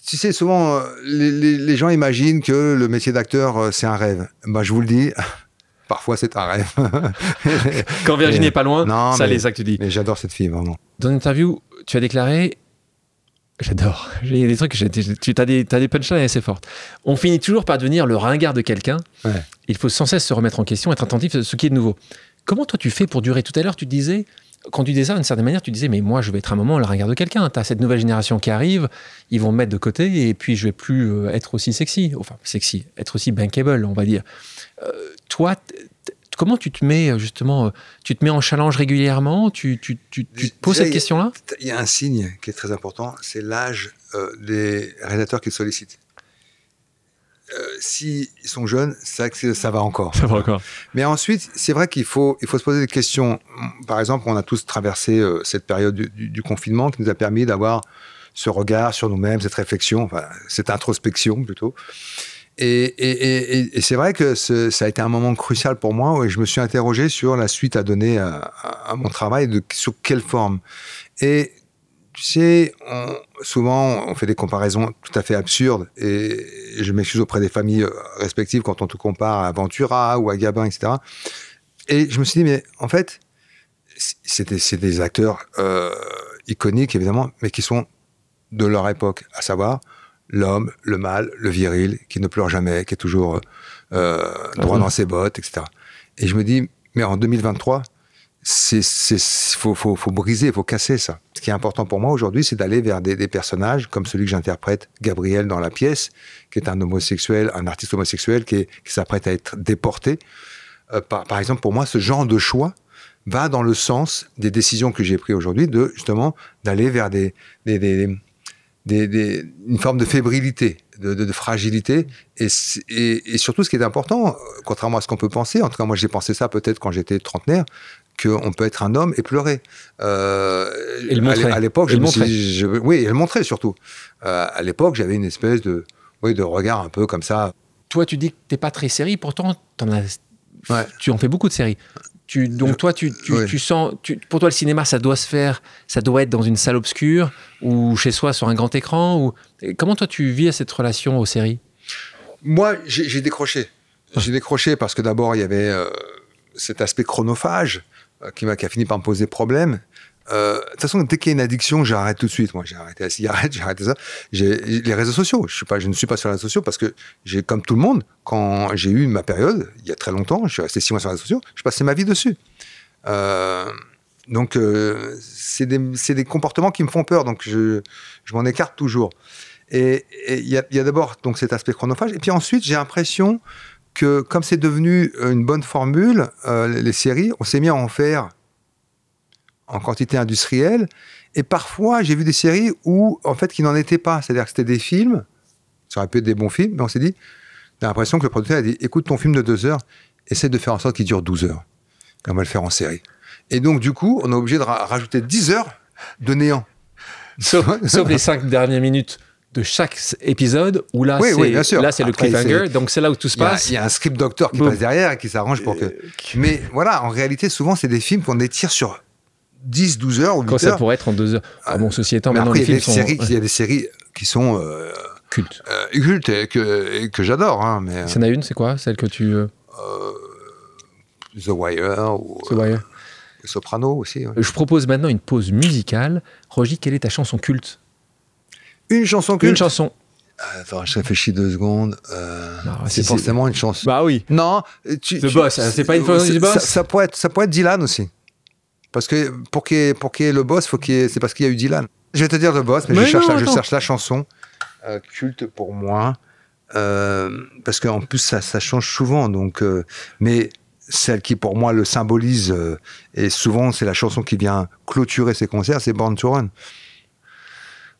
tu sais, souvent, euh, les, gens imaginent que le métier d'acteur, euh, c'est un rêve. Bah, je vous le dis, *laughs* parfois c'est un rêve. *laughs* Quand Virginie n'est pas loin, ça les actes tu dis. Mais j'adore cette fille, vraiment. Dans l'interview, tu as déclaré J'adore. *laughs* Il y a des trucs que tu as des, as des punchlines assez fortes. On finit toujours par devenir le ringard de quelqu'un. Il faut sans cesse se remettre en question, être attentif à ce qui est de nouveau. Comment toi tu fais pour durer? Tout à l'heure, tu disais, quand tu disais ça, d'une certaine manière, tu disais, mais moi, je vais être un moment le regard de quelqu'un. Tu as cette nouvelle génération qui arrive, ils vont me mettre de côté, et puis je vais plus euh, être aussi sexy. Enfin, sexy, être aussi bankable, on va dire. Euh, toi, comment tu te mets, justement, euh, tu te mets en challenge régulièrement? Tu, tu, tu, te poses cette question-là? Il y a un signe qui est très important, c'est l'âge des réalisateurs qui sollicitent. Euh, s'ils sont jeunes, ça, ça va encore. Ça va encore. Mais ensuite, c'est vrai qu'il faut, il faut se poser des questions. Par exemple, on a tous traversé euh, cette période du, confinement qui nous a permis d'avoir ce regard sur nous-mêmes, cette réflexion, enfin, cette introspection plutôt. Et, c'est vrai que ça a été un moment crucial pour moi où je me suis interrogé sur la suite à donner à, mon travail, de, sous quelle forme. Et tu sais, souvent on fait des comparaisons tout à fait absurdes et je m'excuse auprès des familles euh, respectives quand on te compare à Ventura ou à Gabin, etc. Et je me suis dit, mais en fait, c'est des, acteurs euh, iconiques évidemment, mais qui sont de leur époque, à savoir l'homme, le mâle, le viril, qui ne pleure jamais, qui est toujours euh, droit dans ses bottes, etc. Et je me dis, mais en 2023, c'est faut, faut, faut, briser, il faut casser ça. Qui est important pour moi aujourd'hui, c'est d'aller vers des, personnages comme celui que j'interprète, Gabriel dans la pièce, qui est un homosexuel, un artiste homosexuel qui, s'apprête à être déporté. Euh, par, exemple, pour moi, ce genre de choix va dans le sens des décisions que j'ai prises aujourd'hui, de justement d'aller vers des, des, des, une forme de fébrilité, de, fragilité. Et, surtout, ce qui est important, contrairement à ce qu'on peut penser, en tout cas, moi j'ai pensé ça peut-être quand j'étais trentenaire, qu'on peut être un homme et pleurer. Euh, et le. À, l'époque, je, je, oui, et le montrer surtout. Euh, à l'époque, j'avais une espèce de, oui, de regard un peu comme ça. Toi, tu dis que t'es pas très série, pourtant, en as, ouais. tu en fais beaucoup de séries. Tu, donc toi, tu, tu, sens, pour toi, le cinéma, ça doit se faire, ça doit être dans une salle obscure ou chez soi sur un grand écran. Ou comment toi, tu vis à cette relation aux séries? Moi, j'ai décroché. J'ai décroché parce que d'abord, il y avait euh, cet aspect chronophage qui, a, qui a fini par me poser problème. Euh, de toute façon, dès qu'il y a une addiction, j'arrête tout de suite. Moi, j'ai arrêté la cigarette, *laughs* j'ai arrêté ça. Les réseaux sociaux. Je ne suis pas sur les réseaux sociaux parce que comme tout le monde, quand j'ai eu ma période, il y a très longtemps, je suis resté six mois sur les réseaux sociaux, je passais ma vie dessus. Euh, donc, euh, c'est des, comportements qui me font peur. Donc, je, m'en écarte toujours. Et il y a, a d'abord donc cet aspect chronophage. Et puis ensuite, j'ai l'impression que comme c'est devenu une bonne formule, euh, les séries, on s'est mis à en faire en quantité industrielle. Et parfois, j'ai vu des séries où, en fait, qui n'en étaient pas. C'est-à-dire que c'était des films, ça aurait pu être des bons films, mais on s'est dit, j'ai l'impression que le producteur a dit, écoute ton film de deux heures, essaie de faire en sorte qu'il dure 12 heures. Et on va le faire en série. Et donc, du coup, on est obligé de rajouter 10 heures de néant. *laughs* Sauf, les cinq dernières minutes de chaque épisode où là c'est là c'est le cliffhanger donc c'est là où tout se passe il y, a un script doctor qui passe derrière et qui s'arrange pour que mais voilà en réalité souvent c'est des films qu'on étire sur 10, 12 heures ou 8 Quand ça pourrait être en 2 heures. Ah, bon, ceci étant, maintenant, les films sont... séries, il y a des séries qui sont euh, cultes, euh, cultes et que, que j'adore. Hein, mais il y en a une, c'est quoi? Celle que tu euh... The Wire ou The Wire. Soprano aussi. Je propose maintenant une pause musicale. Roger, quelle est ta chanson culte? Une chanson culte. Une chanson. Attends, je réfléchis deux secondes. Euh, c'est forcément une chanson. Bah oui. Non, tu, The Boss, c'est pas une chanson du Boss. Ça, ça, pourrait être, ça pourrait être Dylan aussi. Parce que pour qu'il y, ait le boss, faut qu'il c'est parce qu'il y a eu Dylan. Je vais te dire le boss, mais, je, cherche la, je, cherche la, chanson euh, culte pour moi. Euh, parce qu'en plus, ça, ça, change souvent. Donc, euh, mais celle qui, pour moi, le symbolise, et souvent, c'est la chanson qui vient clôturer ces concerts, c'est Born to Run.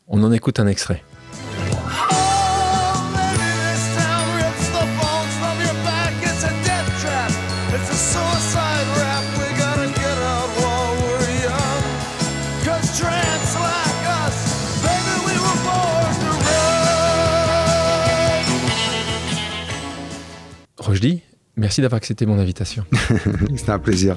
On en écoute un extrait. dis merci d'avoir accepté mon invitation. *laughs* C'était un plaisir.